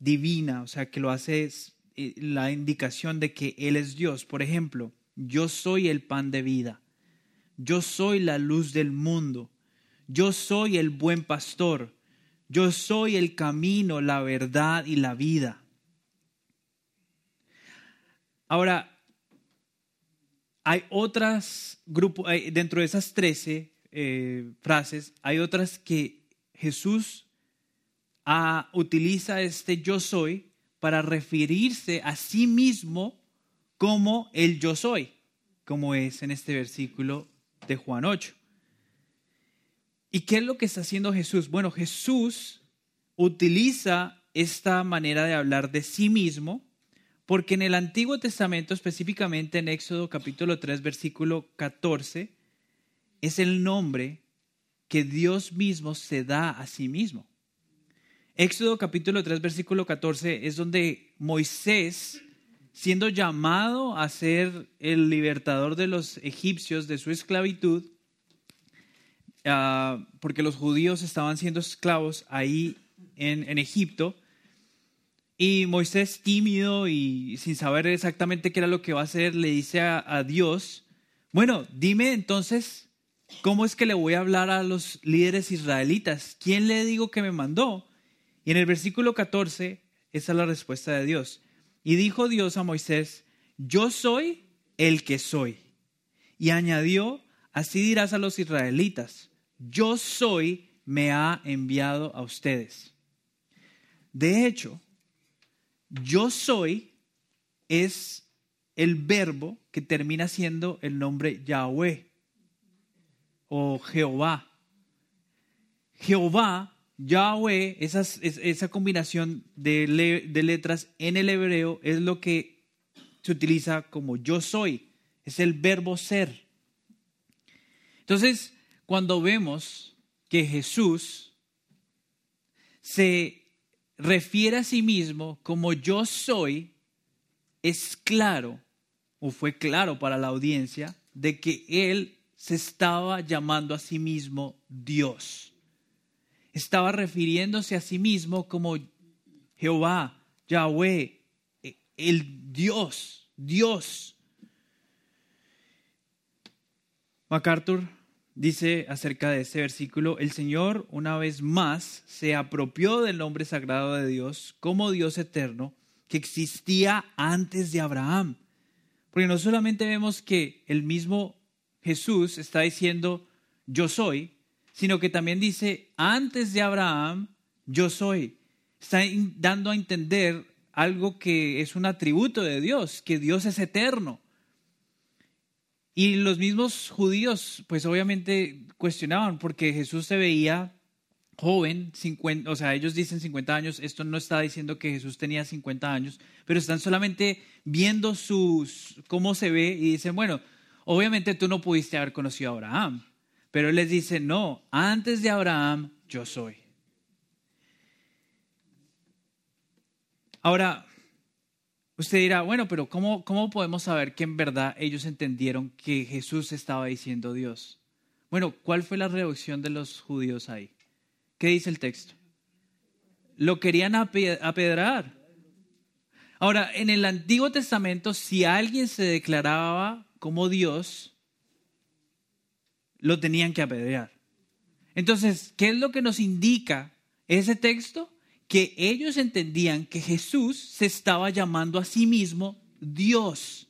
divina, o sea, que lo hace eh, la indicación de que Él es Dios. Por ejemplo, yo soy el pan de vida, yo soy la luz del mundo, yo soy el buen pastor, yo soy el camino, la verdad y la vida. Ahora, hay otras grupos, dentro de esas trece eh, frases, hay otras que Jesús utiliza este yo soy para referirse a sí mismo como el yo soy, como es en este versículo de Juan 8. ¿Y qué es lo que está haciendo Jesús? Bueno, Jesús utiliza esta manera de hablar de sí mismo porque en el Antiguo Testamento, específicamente en Éxodo capítulo 3, versículo 14, es el nombre que Dios mismo se da a sí mismo. Éxodo capítulo 3, versículo 14 es donde Moisés, siendo llamado a ser el libertador de los egipcios de su esclavitud, ah, porque los judíos estaban siendo esclavos ahí en, en Egipto, y Moisés, tímido y sin saber exactamente qué era lo que va a hacer, le dice a, Dios, bueno, dime entonces, ¿cómo es que le voy a hablar a los líderes israelitas? ¿Quién le digo que me mandó? Y en el versículo 14, esa es la respuesta de Dios. Y dijo Dios a Moisés, yo soy el que soy. Y añadió, así dirás a los israelitas, yo soy, me ha enviado a ustedes. De hecho, yo soy es el verbo que termina siendo el nombre Yahweh o Jehová. Jehová, Yahweh, esa combinación de, de letras en el hebreo es lo que se utiliza como yo soy. Es el verbo ser. Entonces, cuando vemos que Jesús se refiere a sí mismo como yo soy, es claro, o fue claro para la audiencia, de que él se estaba llamando a sí mismo Dios. Estaba refiriéndose a sí mismo como Jehová, Yahweh, el Dios, Dios. MacArthur dice acerca de ese versículo, el Señor una vez más se apropió del nombre sagrado de Dios como Dios eterno que existía antes de Abraham. Porque no solamente vemos que el mismo Jesús está diciendo yo soy, sino que también dice antes de Abraham yo soy. Está dando a entender algo que es un atributo de Dios, que Dios es eterno. Y los mismos judíos, pues obviamente cuestionaban porque Jesús se veía joven, 50, o sea, ellos dicen 50 años, esto no está diciendo que Jesús tenía 50 años, pero están solamente viendo sus, cómo se ve y dicen, bueno, obviamente tú no pudiste haber conocido a Abraham, pero les dice, no, antes de Abraham yo soy. Ahora, Usted dirá, bueno, pero ¿cómo, ¿cómo podemos saber que en verdad ellos entendieron que Jesús estaba diciendo Dios? Bueno, ¿cuál fue la reacción de los judíos ahí? ¿Qué dice el texto? lo querían ape- apedrear. Ahora, en el Antiguo Testamento, si alguien se declaraba como Dios, lo tenían que apedrear. Entonces, ¿qué es lo que nos indica ese texto? Que ellos entendían que Jesús se estaba llamando a sí mismo Dios.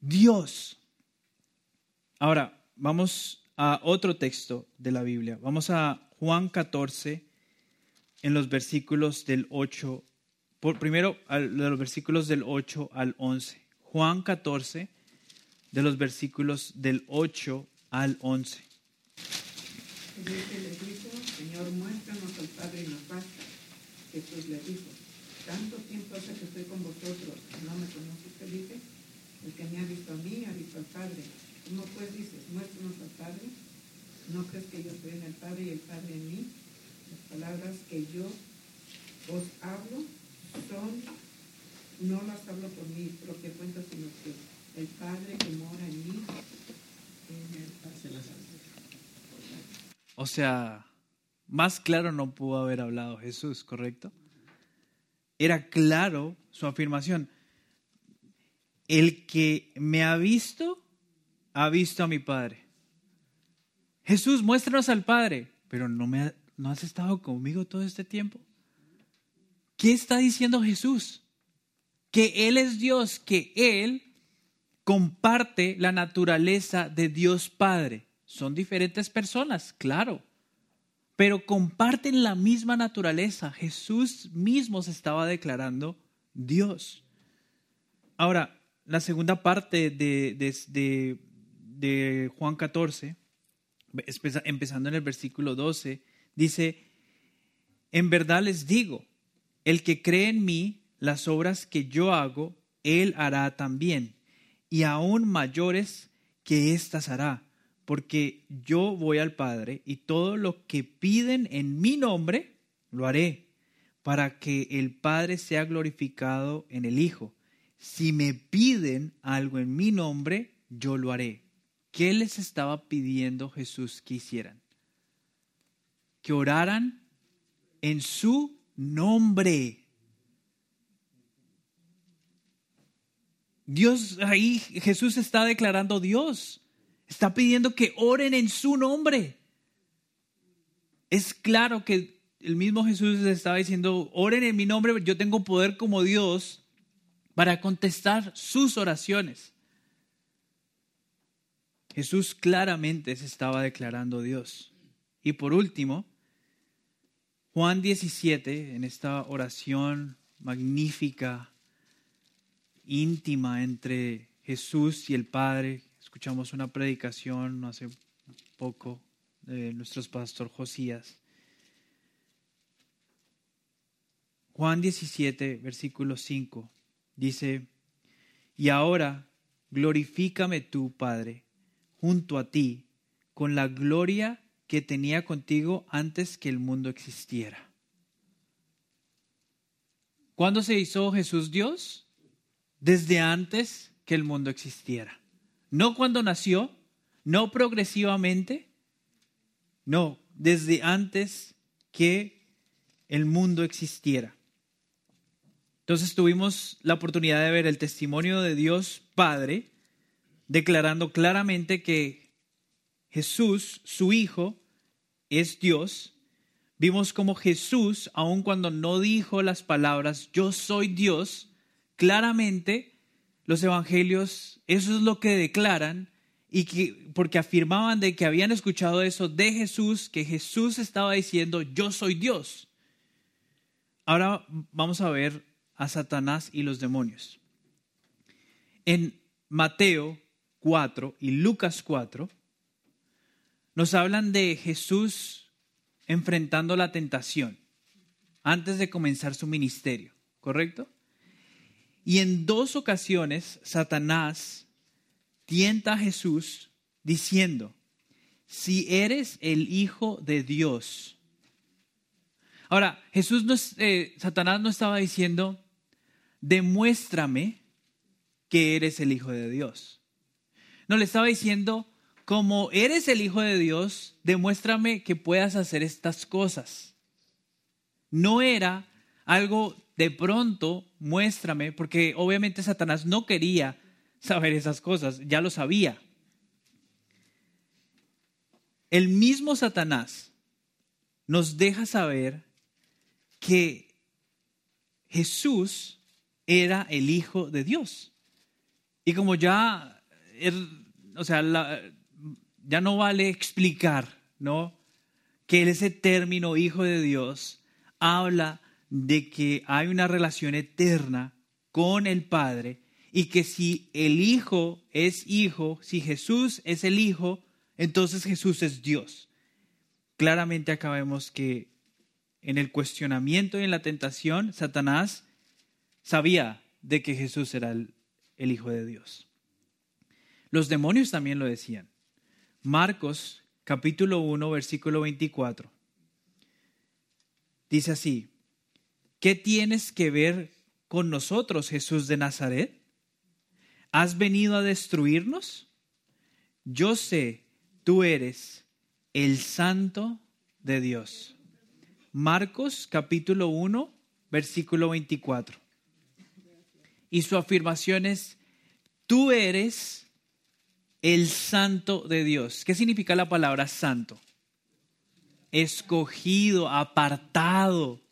Dios. Ahora, vamos a otro texto de la Biblia. Vamos a Juan 14, en los versículos del 8, por, primero de los versículos del 8 al 11. Juan 14, de los versículos del 8 al 11. Felipe le dijo, Señor, muéstranos al Padre y nos basta. Jesús le dijo, tanto tiempo hace que estoy con vosotros, ¿no me conoces, Felipe? El que me ha visto a mí, ha visto al Padre. ¿Cómo pues dices, muéstranos al Padre? ¿No crees que yo estoy en el Padre y el Padre en mí? Las palabras que yo os hablo son, no las hablo por mi propia cuenta, sino que el Padre que mora en mí, en el Padre. O sea, más claro no pudo haber hablado Jesús, ¿correcto? Era claro su afirmación. El que me ha visto, ha visto a mi Padre. Jesús, muéstranos al Padre. Pero no, me no has estado conmigo todo este tiempo. ¿Qué está diciendo Jesús? Que Él es Dios, que Él comparte la naturaleza de Dios Padre. Son diferentes personas, claro, pero comparten la misma naturaleza. Jesús mismo se estaba declarando Dios. Ahora, la segunda parte de, de- Juan 14, empeza- empezando en el versículo 12, dice, en verdad les digo, el que cree en mí, las obras que yo hago, él hará también, y aún mayores que éstas hará, porque yo voy al Padre, y todo lo que piden en mi nombre, lo haré, para que el Padre sea glorificado en el Hijo. Si me piden algo en mi nombre, yo lo haré. ¿Qué les estaba pidiendo Jesús que hicieran? Que oraran en su nombre. Dios, ahí Jesús está declarando Dios. Está pidiendo que oren en su nombre. Es claro que el mismo Jesús les estaba diciendo, oren en mi nombre, yo tengo poder como Dios para contestar sus oraciones. Jesús claramente se estaba declarando Dios. Y por último, Juan 17, en esta oración magnífica, íntima entre Jesús y el Padre, escuchamos una predicación hace poco de nuestro pastor Josías. Juan 17, versículo 5, dice, y ahora glorifícame tú, Padre, junto a ti, con la gloria que tenía contigo antes que el mundo existiera. ¿Cuándo se hizo Jesús Dios? Desde antes que el mundo existiera. No cuando nació, no progresivamente, no, desde antes que el mundo existiera. Entonces tuvimos la oportunidad de ver el testimonio de Dios Padre, declarando claramente que Jesús, su Hijo, es Dios. Vimos como Jesús, aun cuando no dijo las palabras, yo soy Dios, claramente los evangelios, eso es lo que declaran, y que, porque afirmaban de que habían escuchado eso de Jesús, que Jesús estaba diciendo, yo soy Dios. Ahora vamos a ver a Satanás y los demonios. En Mateo 4 y Lucas 4 nos hablan de Jesús enfrentando la tentación antes de comenzar su ministerio, ¿correcto? Y en dos ocasiones Satanás tienta a Jesús diciendo, si eres el Hijo de Dios. Ahora, Jesús no, eh, Satanás no estaba diciendo, demuéstrame que eres el Hijo de Dios. No, le estaba diciendo, como eres el Hijo de Dios, demuéstrame que puedas hacer estas cosas. No era algo de pronto, muéstrame, porque obviamente Satanás no quería saber esas cosas, ya lo sabía. El mismo Satanás nos deja saber que Jesús era el Hijo de Dios. Y como ya, o sea, ya no vale explicar, ¿no? Que ese término Hijo de Dios habla de que hay una relación eterna con el Padre y que si el Hijo es Hijo, si Jesús es el Hijo, entonces Jesús es Dios. Claramente acá vemos que en el cuestionamiento y en la tentación, Satanás sabía de que Jesús era el, el Hijo de Dios. Los demonios también lo decían. Marcos capítulo 1, versículo 24. Dice así, ¿qué tienes que ver con nosotros, Jesús de Nazaret? ¿Has venido a destruirnos? Yo sé, tú eres el santo de Dios. Marcos capítulo 1, versículo 24. Y su afirmación es, tú eres el santo de Dios. ¿Qué significa la palabra santo? Escogido, apartado.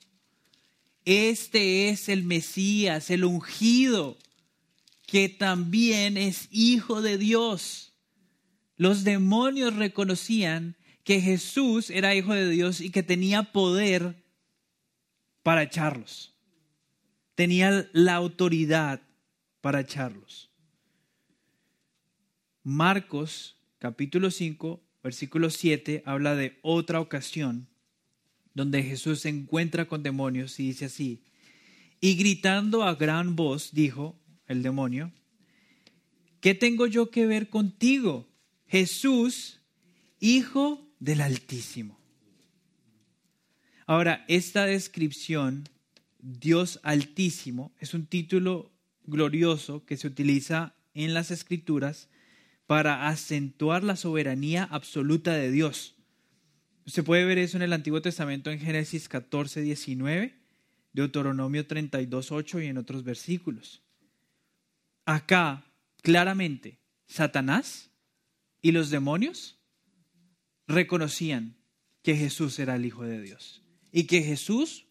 Este es el Mesías, el ungido, que también es hijo de Dios. Los demonios reconocían que Jesús era hijo de Dios y que tenía poder para echarlos. Tenía la autoridad para echarlos. Marcos capítulo 5, versículo 7 habla de otra ocasión donde Jesús se encuentra con demonios y dice así, y gritando a gran voz dijo el demonio, ¿qué tengo yo que ver contigo, Jesús, hijo del Altísimo? Ahora, esta descripción, Dios Altísimo, es un título glorioso que se utiliza en las escrituras para acentuar la soberanía absoluta de Dios. Se puede ver eso en el Antiguo Testamento en Génesis 14, 19, Deuteronomio 32, 8 y en otros versículos. Acá, claramente, Satanás y los demonios reconocían que Jesús era el Hijo de Dios y que Jesús,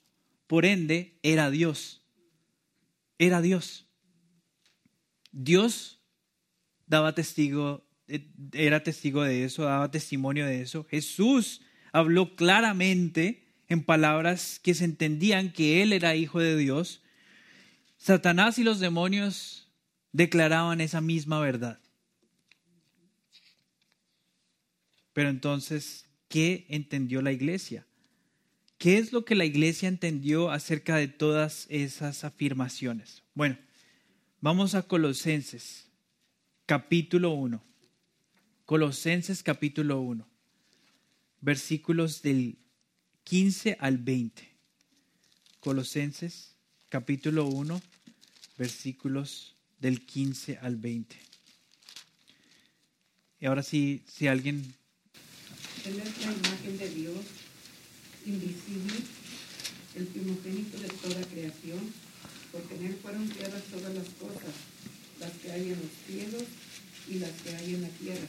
por ende, era Dios. Era Dios. Dios daba testigo, eh, era testigo de eso, daba testimonio de eso. Jesús habló claramente en palabras que se entendían que Él era hijo de Dios. Satanás y los demonios declaraban esa misma verdad. Pero entonces, ¿qué entendió la iglesia? ¿Qué es lo que la iglesia entendió acerca de todas esas afirmaciones? Bueno, vamos a Colosenses, capítulo 1. Colosenses capítulo 1 versículos del 15 al 20. Colosenses capítulo 1, versículos del 15 al 20. Y ahora sí, si alguien... Él es la imagen de Dios, invisible, el primogénito de toda creación, porque en Él fueron creadas todas las cosas, las que hay en los cielos y las que hay en la tierra,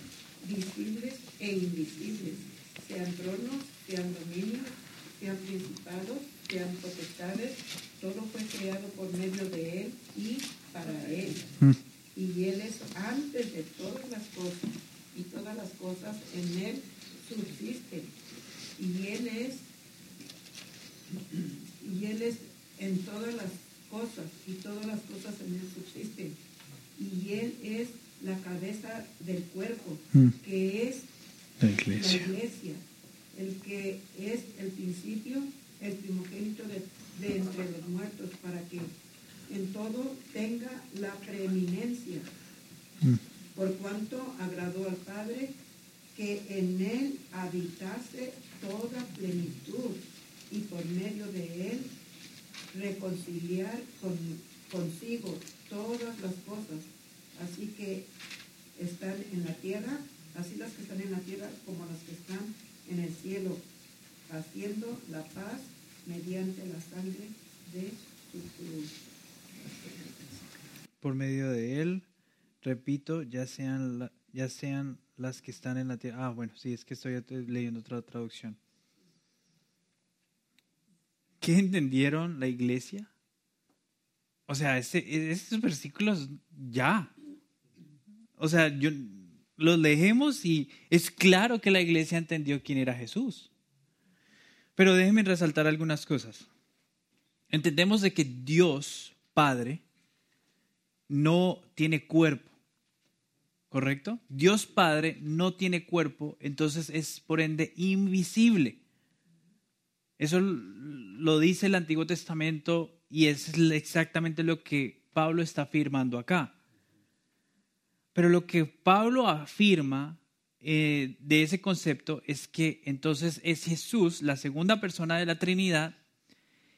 visibles e invisibles sean tronos, sean dominios, sean principados, sean potestades, todo fue creado por medio de Él y para Él. Mm. Y Él es antes de todas las cosas, y todas las cosas en Él subsisten. Y Él es, y Él es en todas las cosas, y todas las cosas en Él subsisten. Y Él es la cabeza del cuerpo, mm. que es la iglesia. el que es el principio, el primogénito de, entre los muertos, para que en todo tenga la preeminencia. Mm. Por cuanto agradó al Padre que en él habitase toda plenitud y por medio de él reconciliar con, consigo todas las cosas, así que están en la tierra así las que están en la tierra como los que están en el cielo, haciendo la paz mediante la sangre de su. Por medio de él, repito, ya sean, ya sean las que están en la tierra. Ah, bueno, sí, es que estoy leyendo otra traducción. ¿Qué entendieron la iglesia? O sea, ese, e-, esos versículos ya. O sea, yo los leemos y es claro que la iglesia entendió quién era Jesús. Pero déjenme resaltar algunas cosas. Entendemos de que Dios, Padre, no tiene cuerpo. ¿Correcto? Dios Padre no tiene cuerpo, entonces es por ende invisible. Eso lo dice el Antiguo Testamento y es exactamente lo que Pablo está afirmando acá. Pero lo que Pablo afirma eh, de ese concepto es que entonces es Jesús, la segunda persona de la Trinidad,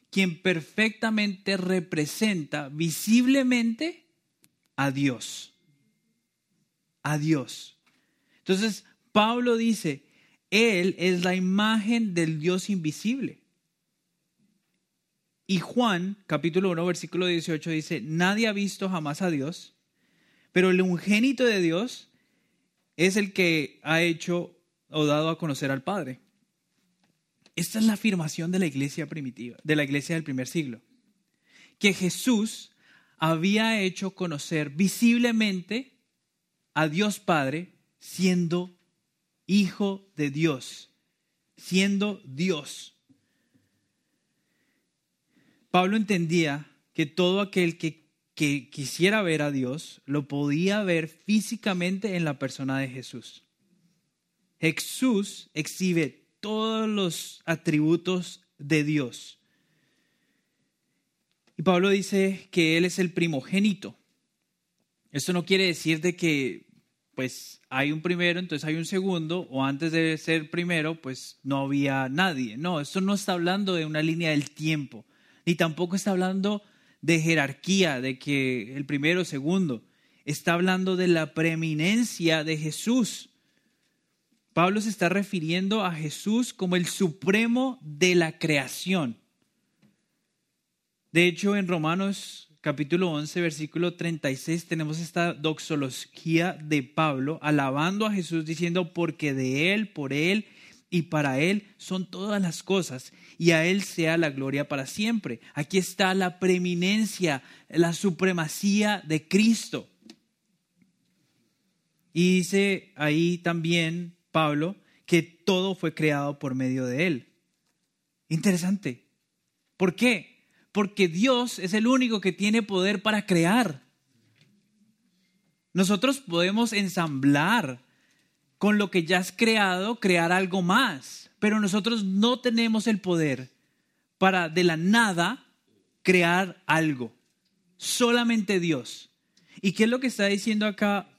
quien perfectamente representa visiblemente a Dios. A Dios. Entonces, Pablo dice, Él es la imagen del Dios invisible. Y Juan, capítulo 1, versículo 18, dice, nadie ha visto jamás a Dios, pero el ungénito de Dios es el que ha hecho o dado a conocer al Padre. Esta es la afirmación de la iglesia primitiva, de la iglesia del primer siglo, que Jesús había hecho conocer visiblemente a Dios Padre siendo hijo de Dios, siendo Dios. Pablo entendía que todo aquel que, que, quisiera ver a Dios lo podía ver físicamente en la persona de Jesús. Jesús exhibe todos los atributos de Dios. Y Pablo dice que Él es el primogénito. Esto no quiere decir de que pues hay un primero, entonces hay un segundo, o antes de ser primero, pues no había nadie. No, esto no está hablando de una línea del tiempo, ni tampoco está hablando de jerarquía, de que el primero, segundo. Está hablando de la preeminencia de Jesús. Pablo se está refiriendo a Jesús como el supremo de la creación. De hecho, en Romanos capítulo 11, versículo 36, tenemos esta doxología de Pablo alabando a Jesús diciendo, porque de Él, por Él y para Él son todas las cosas, y a Él sea la gloria para siempre. Aquí está la preeminencia, la supremacía de Cristo. Y dice ahí también Pablo que todo fue creado por medio de Él. Interesante. ¿Por qué? Porque Dios es el único que tiene poder para crear. Nosotros podemos ensamblar con lo que ya has creado, crear algo más, pero nosotros no tenemos el poder para de la nada crear algo. Solamente Dios. ¿Y qué es lo que está diciendo acá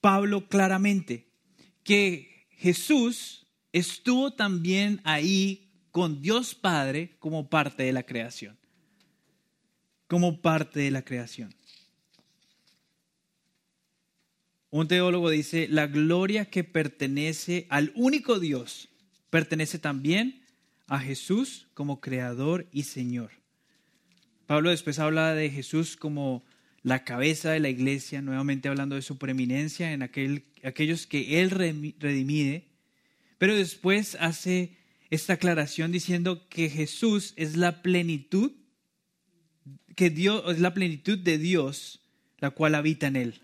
Pablo claramente? Que Jesús estuvo también ahí con Dios Padre como parte de la creación como parte de la creación. Un teólogo dice, la gloria que pertenece al único Dios pertenece también a Jesús como creador y Señor. Pablo después habla de Jesús como la cabeza de la iglesia, nuevamente hablando de su preeminencia en aquel, aquellos que él redimide, pero después hace esta aclaración diciendo que Jesús es la plenitud que Dios es la plenitud de Dios, la cual habita en él.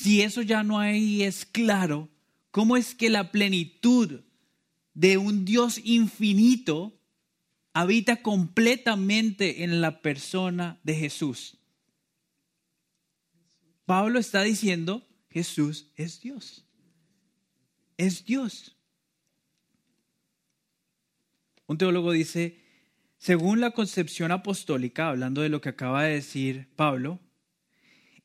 Si eso ya no hay es claro, ¿cómo es que la plenitud de un Dios infinito habita completamente en la persona de Jesús? Pablo está diciendo, Jesús es Dios. Es Dios. Un teólogo dice, según la concepción apostólica, hablando de lo que acaba de decir Pablo,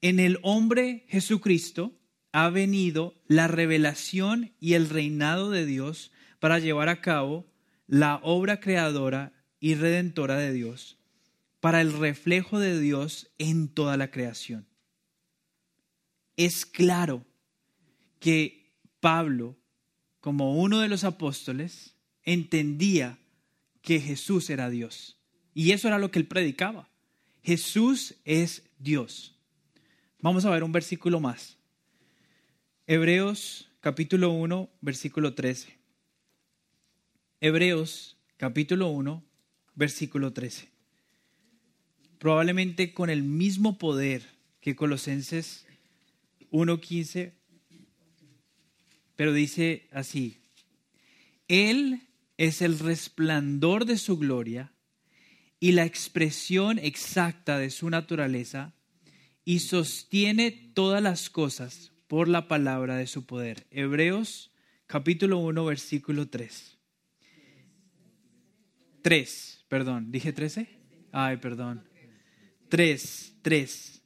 en el hombre Jesucristo ha venido la revelación y el reinado de Dios para llevar a cabo la obra creadora y redentora de Dios, para el reflejo de Dios en toda la creación. Es claro que Pablo, como uno de los apóstoles, entendía que Jesús era Dios. Y eso era lo que él predicaba. Jesús es Dios. Vamos a ver un versículo más. Hebreos capítulo 1, versículo 13. Hebreos capítulo 1, versículo 13. Probablemente con el mismo poder que Colosenses 1.15, pero dice así, Él es el resplandor de su gloria y la expresión exacta de su naturaleza y sostiene todas las cosas por la palabra de su poder. Hebreos capítulo 1, versículo 3. 3, perdón, dije 13. Ay, perdón. 3, 3.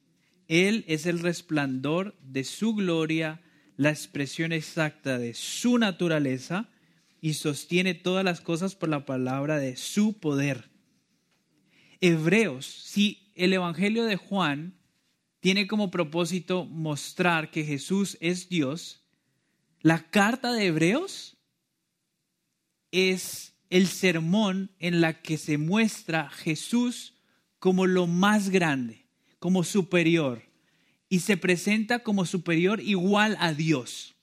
Él es el resplandor de su gloria, la expresión exacta de su naturaleza y sostiene todas las cosas por la palabra de su poder. Hebreos, si el Evangelio de Juan tiene como propósito mostrar que Jesús es Dios, la carta de Hebreos es el sermón en la que se muestra Jesús como lo más grande, como superior, y se presenta como superior igual a Dios.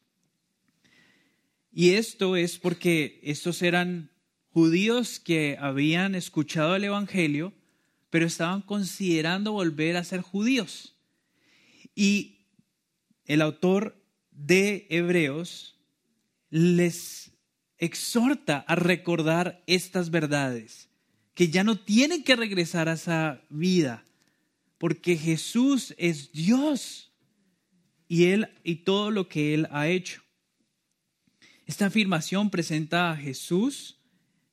Y esto es porque estos eran judíos que habían escuchado el Evangelio, pero estaban considerando volver a ser judíos. Y el autor de Hebreos les exhorta a recordar estas verdades, que ya no tienen que regresar a esa vida, porque Jesús es Dios y él y todo lo que él ha hecho. Esta afirmación presenta a Jesús,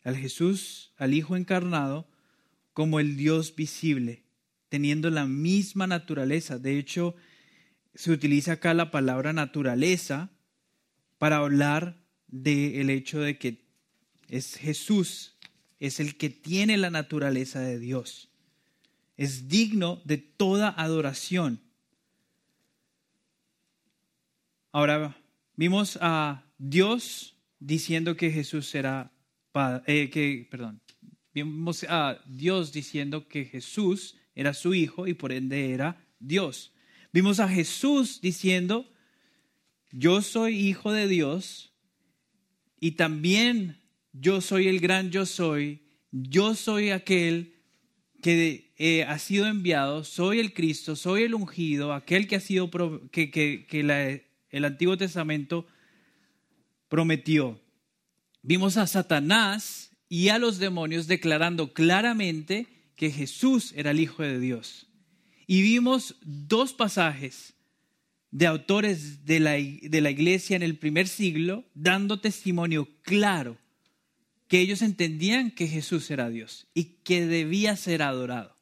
al Jesús, al Hijo encarnado, como el Dios visible, teniendo la misma naturaleza. De hecho, se utiliza acá la palabra naturaleza para hablar del hecho de que es Jesús, es el que tiene la naturaleza de Dios. Es digno de toda adoración. Ahora, vimos a Dios diciendo que Jesús será eh, que, perdón, vimos a Dios diciendo que Jesús era su hijo y por ende era Dios. Vimos a Jesús diciendo, yo soy hijo de Dios y también yo soy el gran yo soy, yo soy aquel que eh, ha sido enviado, soy el Cristo, soy el ungido, aquel que ha sido, que, que, el Antiguo Testamento prometió. Vimos a Satanás y a los demonios declarando claramente que Jesús era el Hijo de Dios. Y vimos dos pasajes de autores de la, de la iglesia en el primer siglo dando testimonio claro que ellos entendían que Jesús era Dios y que debía ser adorado.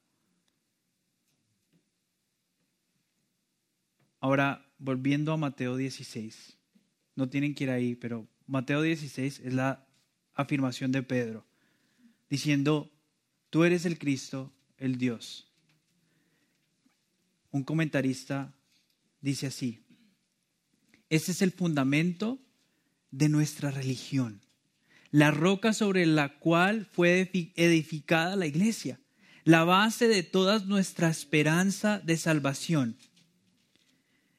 Ahora, volviendo a Mateo 16, no tienen que ir ahí, pero Mateo 16 es la afirmación de Pedro, diciendo, tú eres el Cristo, el Dios un comentarista dice así, ese es el fundamento de nuestra religión, la roca sobre la cual fue edificada la iglesia, la base de toda nuestra esperanza de salvación,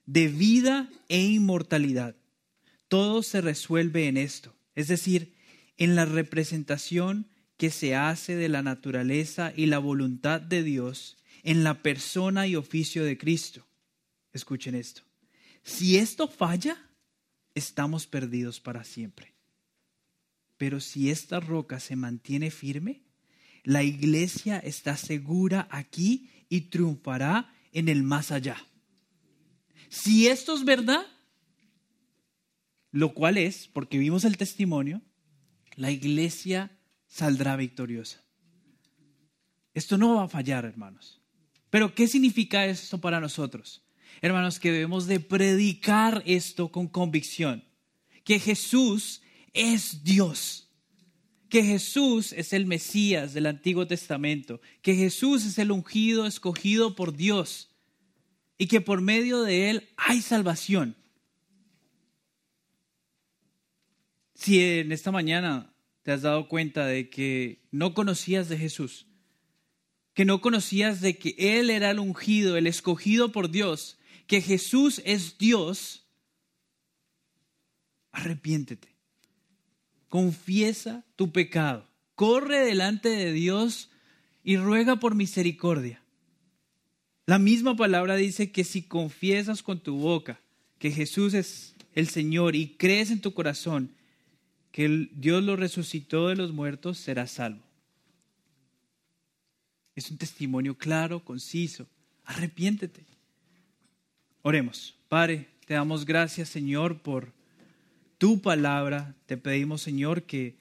de vida e inmortalidad. Todo se resuelve en esto, es decir, en la representación que se hace de la naturaleza y la voluntad de Dios en la persona y oficio de Cristo. Escuchen esto. Si esto falla, estamos perdidos para siempre. Pero si esta roca se mantiene firme, la iglesia está segura aquí y triunfará en el más allá. Si esto es verdad, lo cual es, porque vimos el testimonio, la iglesia saldrá victoriosa. Esto no va a fallar, hermanos. Pero ¿qué significa esto para nosotros? Hermanos, que debemos de predicar esto con convicción, que Jesús es Dios, que Jesús es el Mesías del Antiguo Testamento, que Jesús es el ungido escogido por Dios y que por medio de él hay salvación. Si en esta mañana te has dado cuenta de que no conocías de Jesús, que no conocías de que Él era el ungido, el escogido por Dios, que Jesús es Dios, arrepiéntete. Confiesa tu pecado. Corre delante de Dios y ruega por misericordia. La misma palabra dice que si confiesas con tu boca que Jesús es el Señor y crees en tu corazón que Dios lo resucitó de los muertos, serás salvo. Es un testimonio claro, conciso. Arrepiéntete. Oremos. Padre, te damos gracias, Señor, por tu palabra. Te pedimos, Señor, que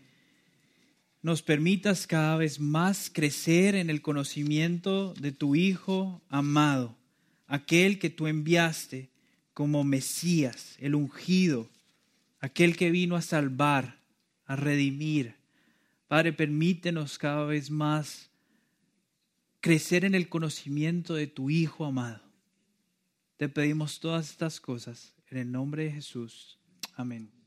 nos permitas cada vez más crecer en el conocimiento de tu Hijo amado, aquel que tú enviaste como Mesías, el ungido, aquel que vino a salvar, a redimir. Padre, permítenos cada vez más crecer en el conocimiento de tu Hijo amado. Te pedimos todas estas cosas en el nombre de Jesús. Amén.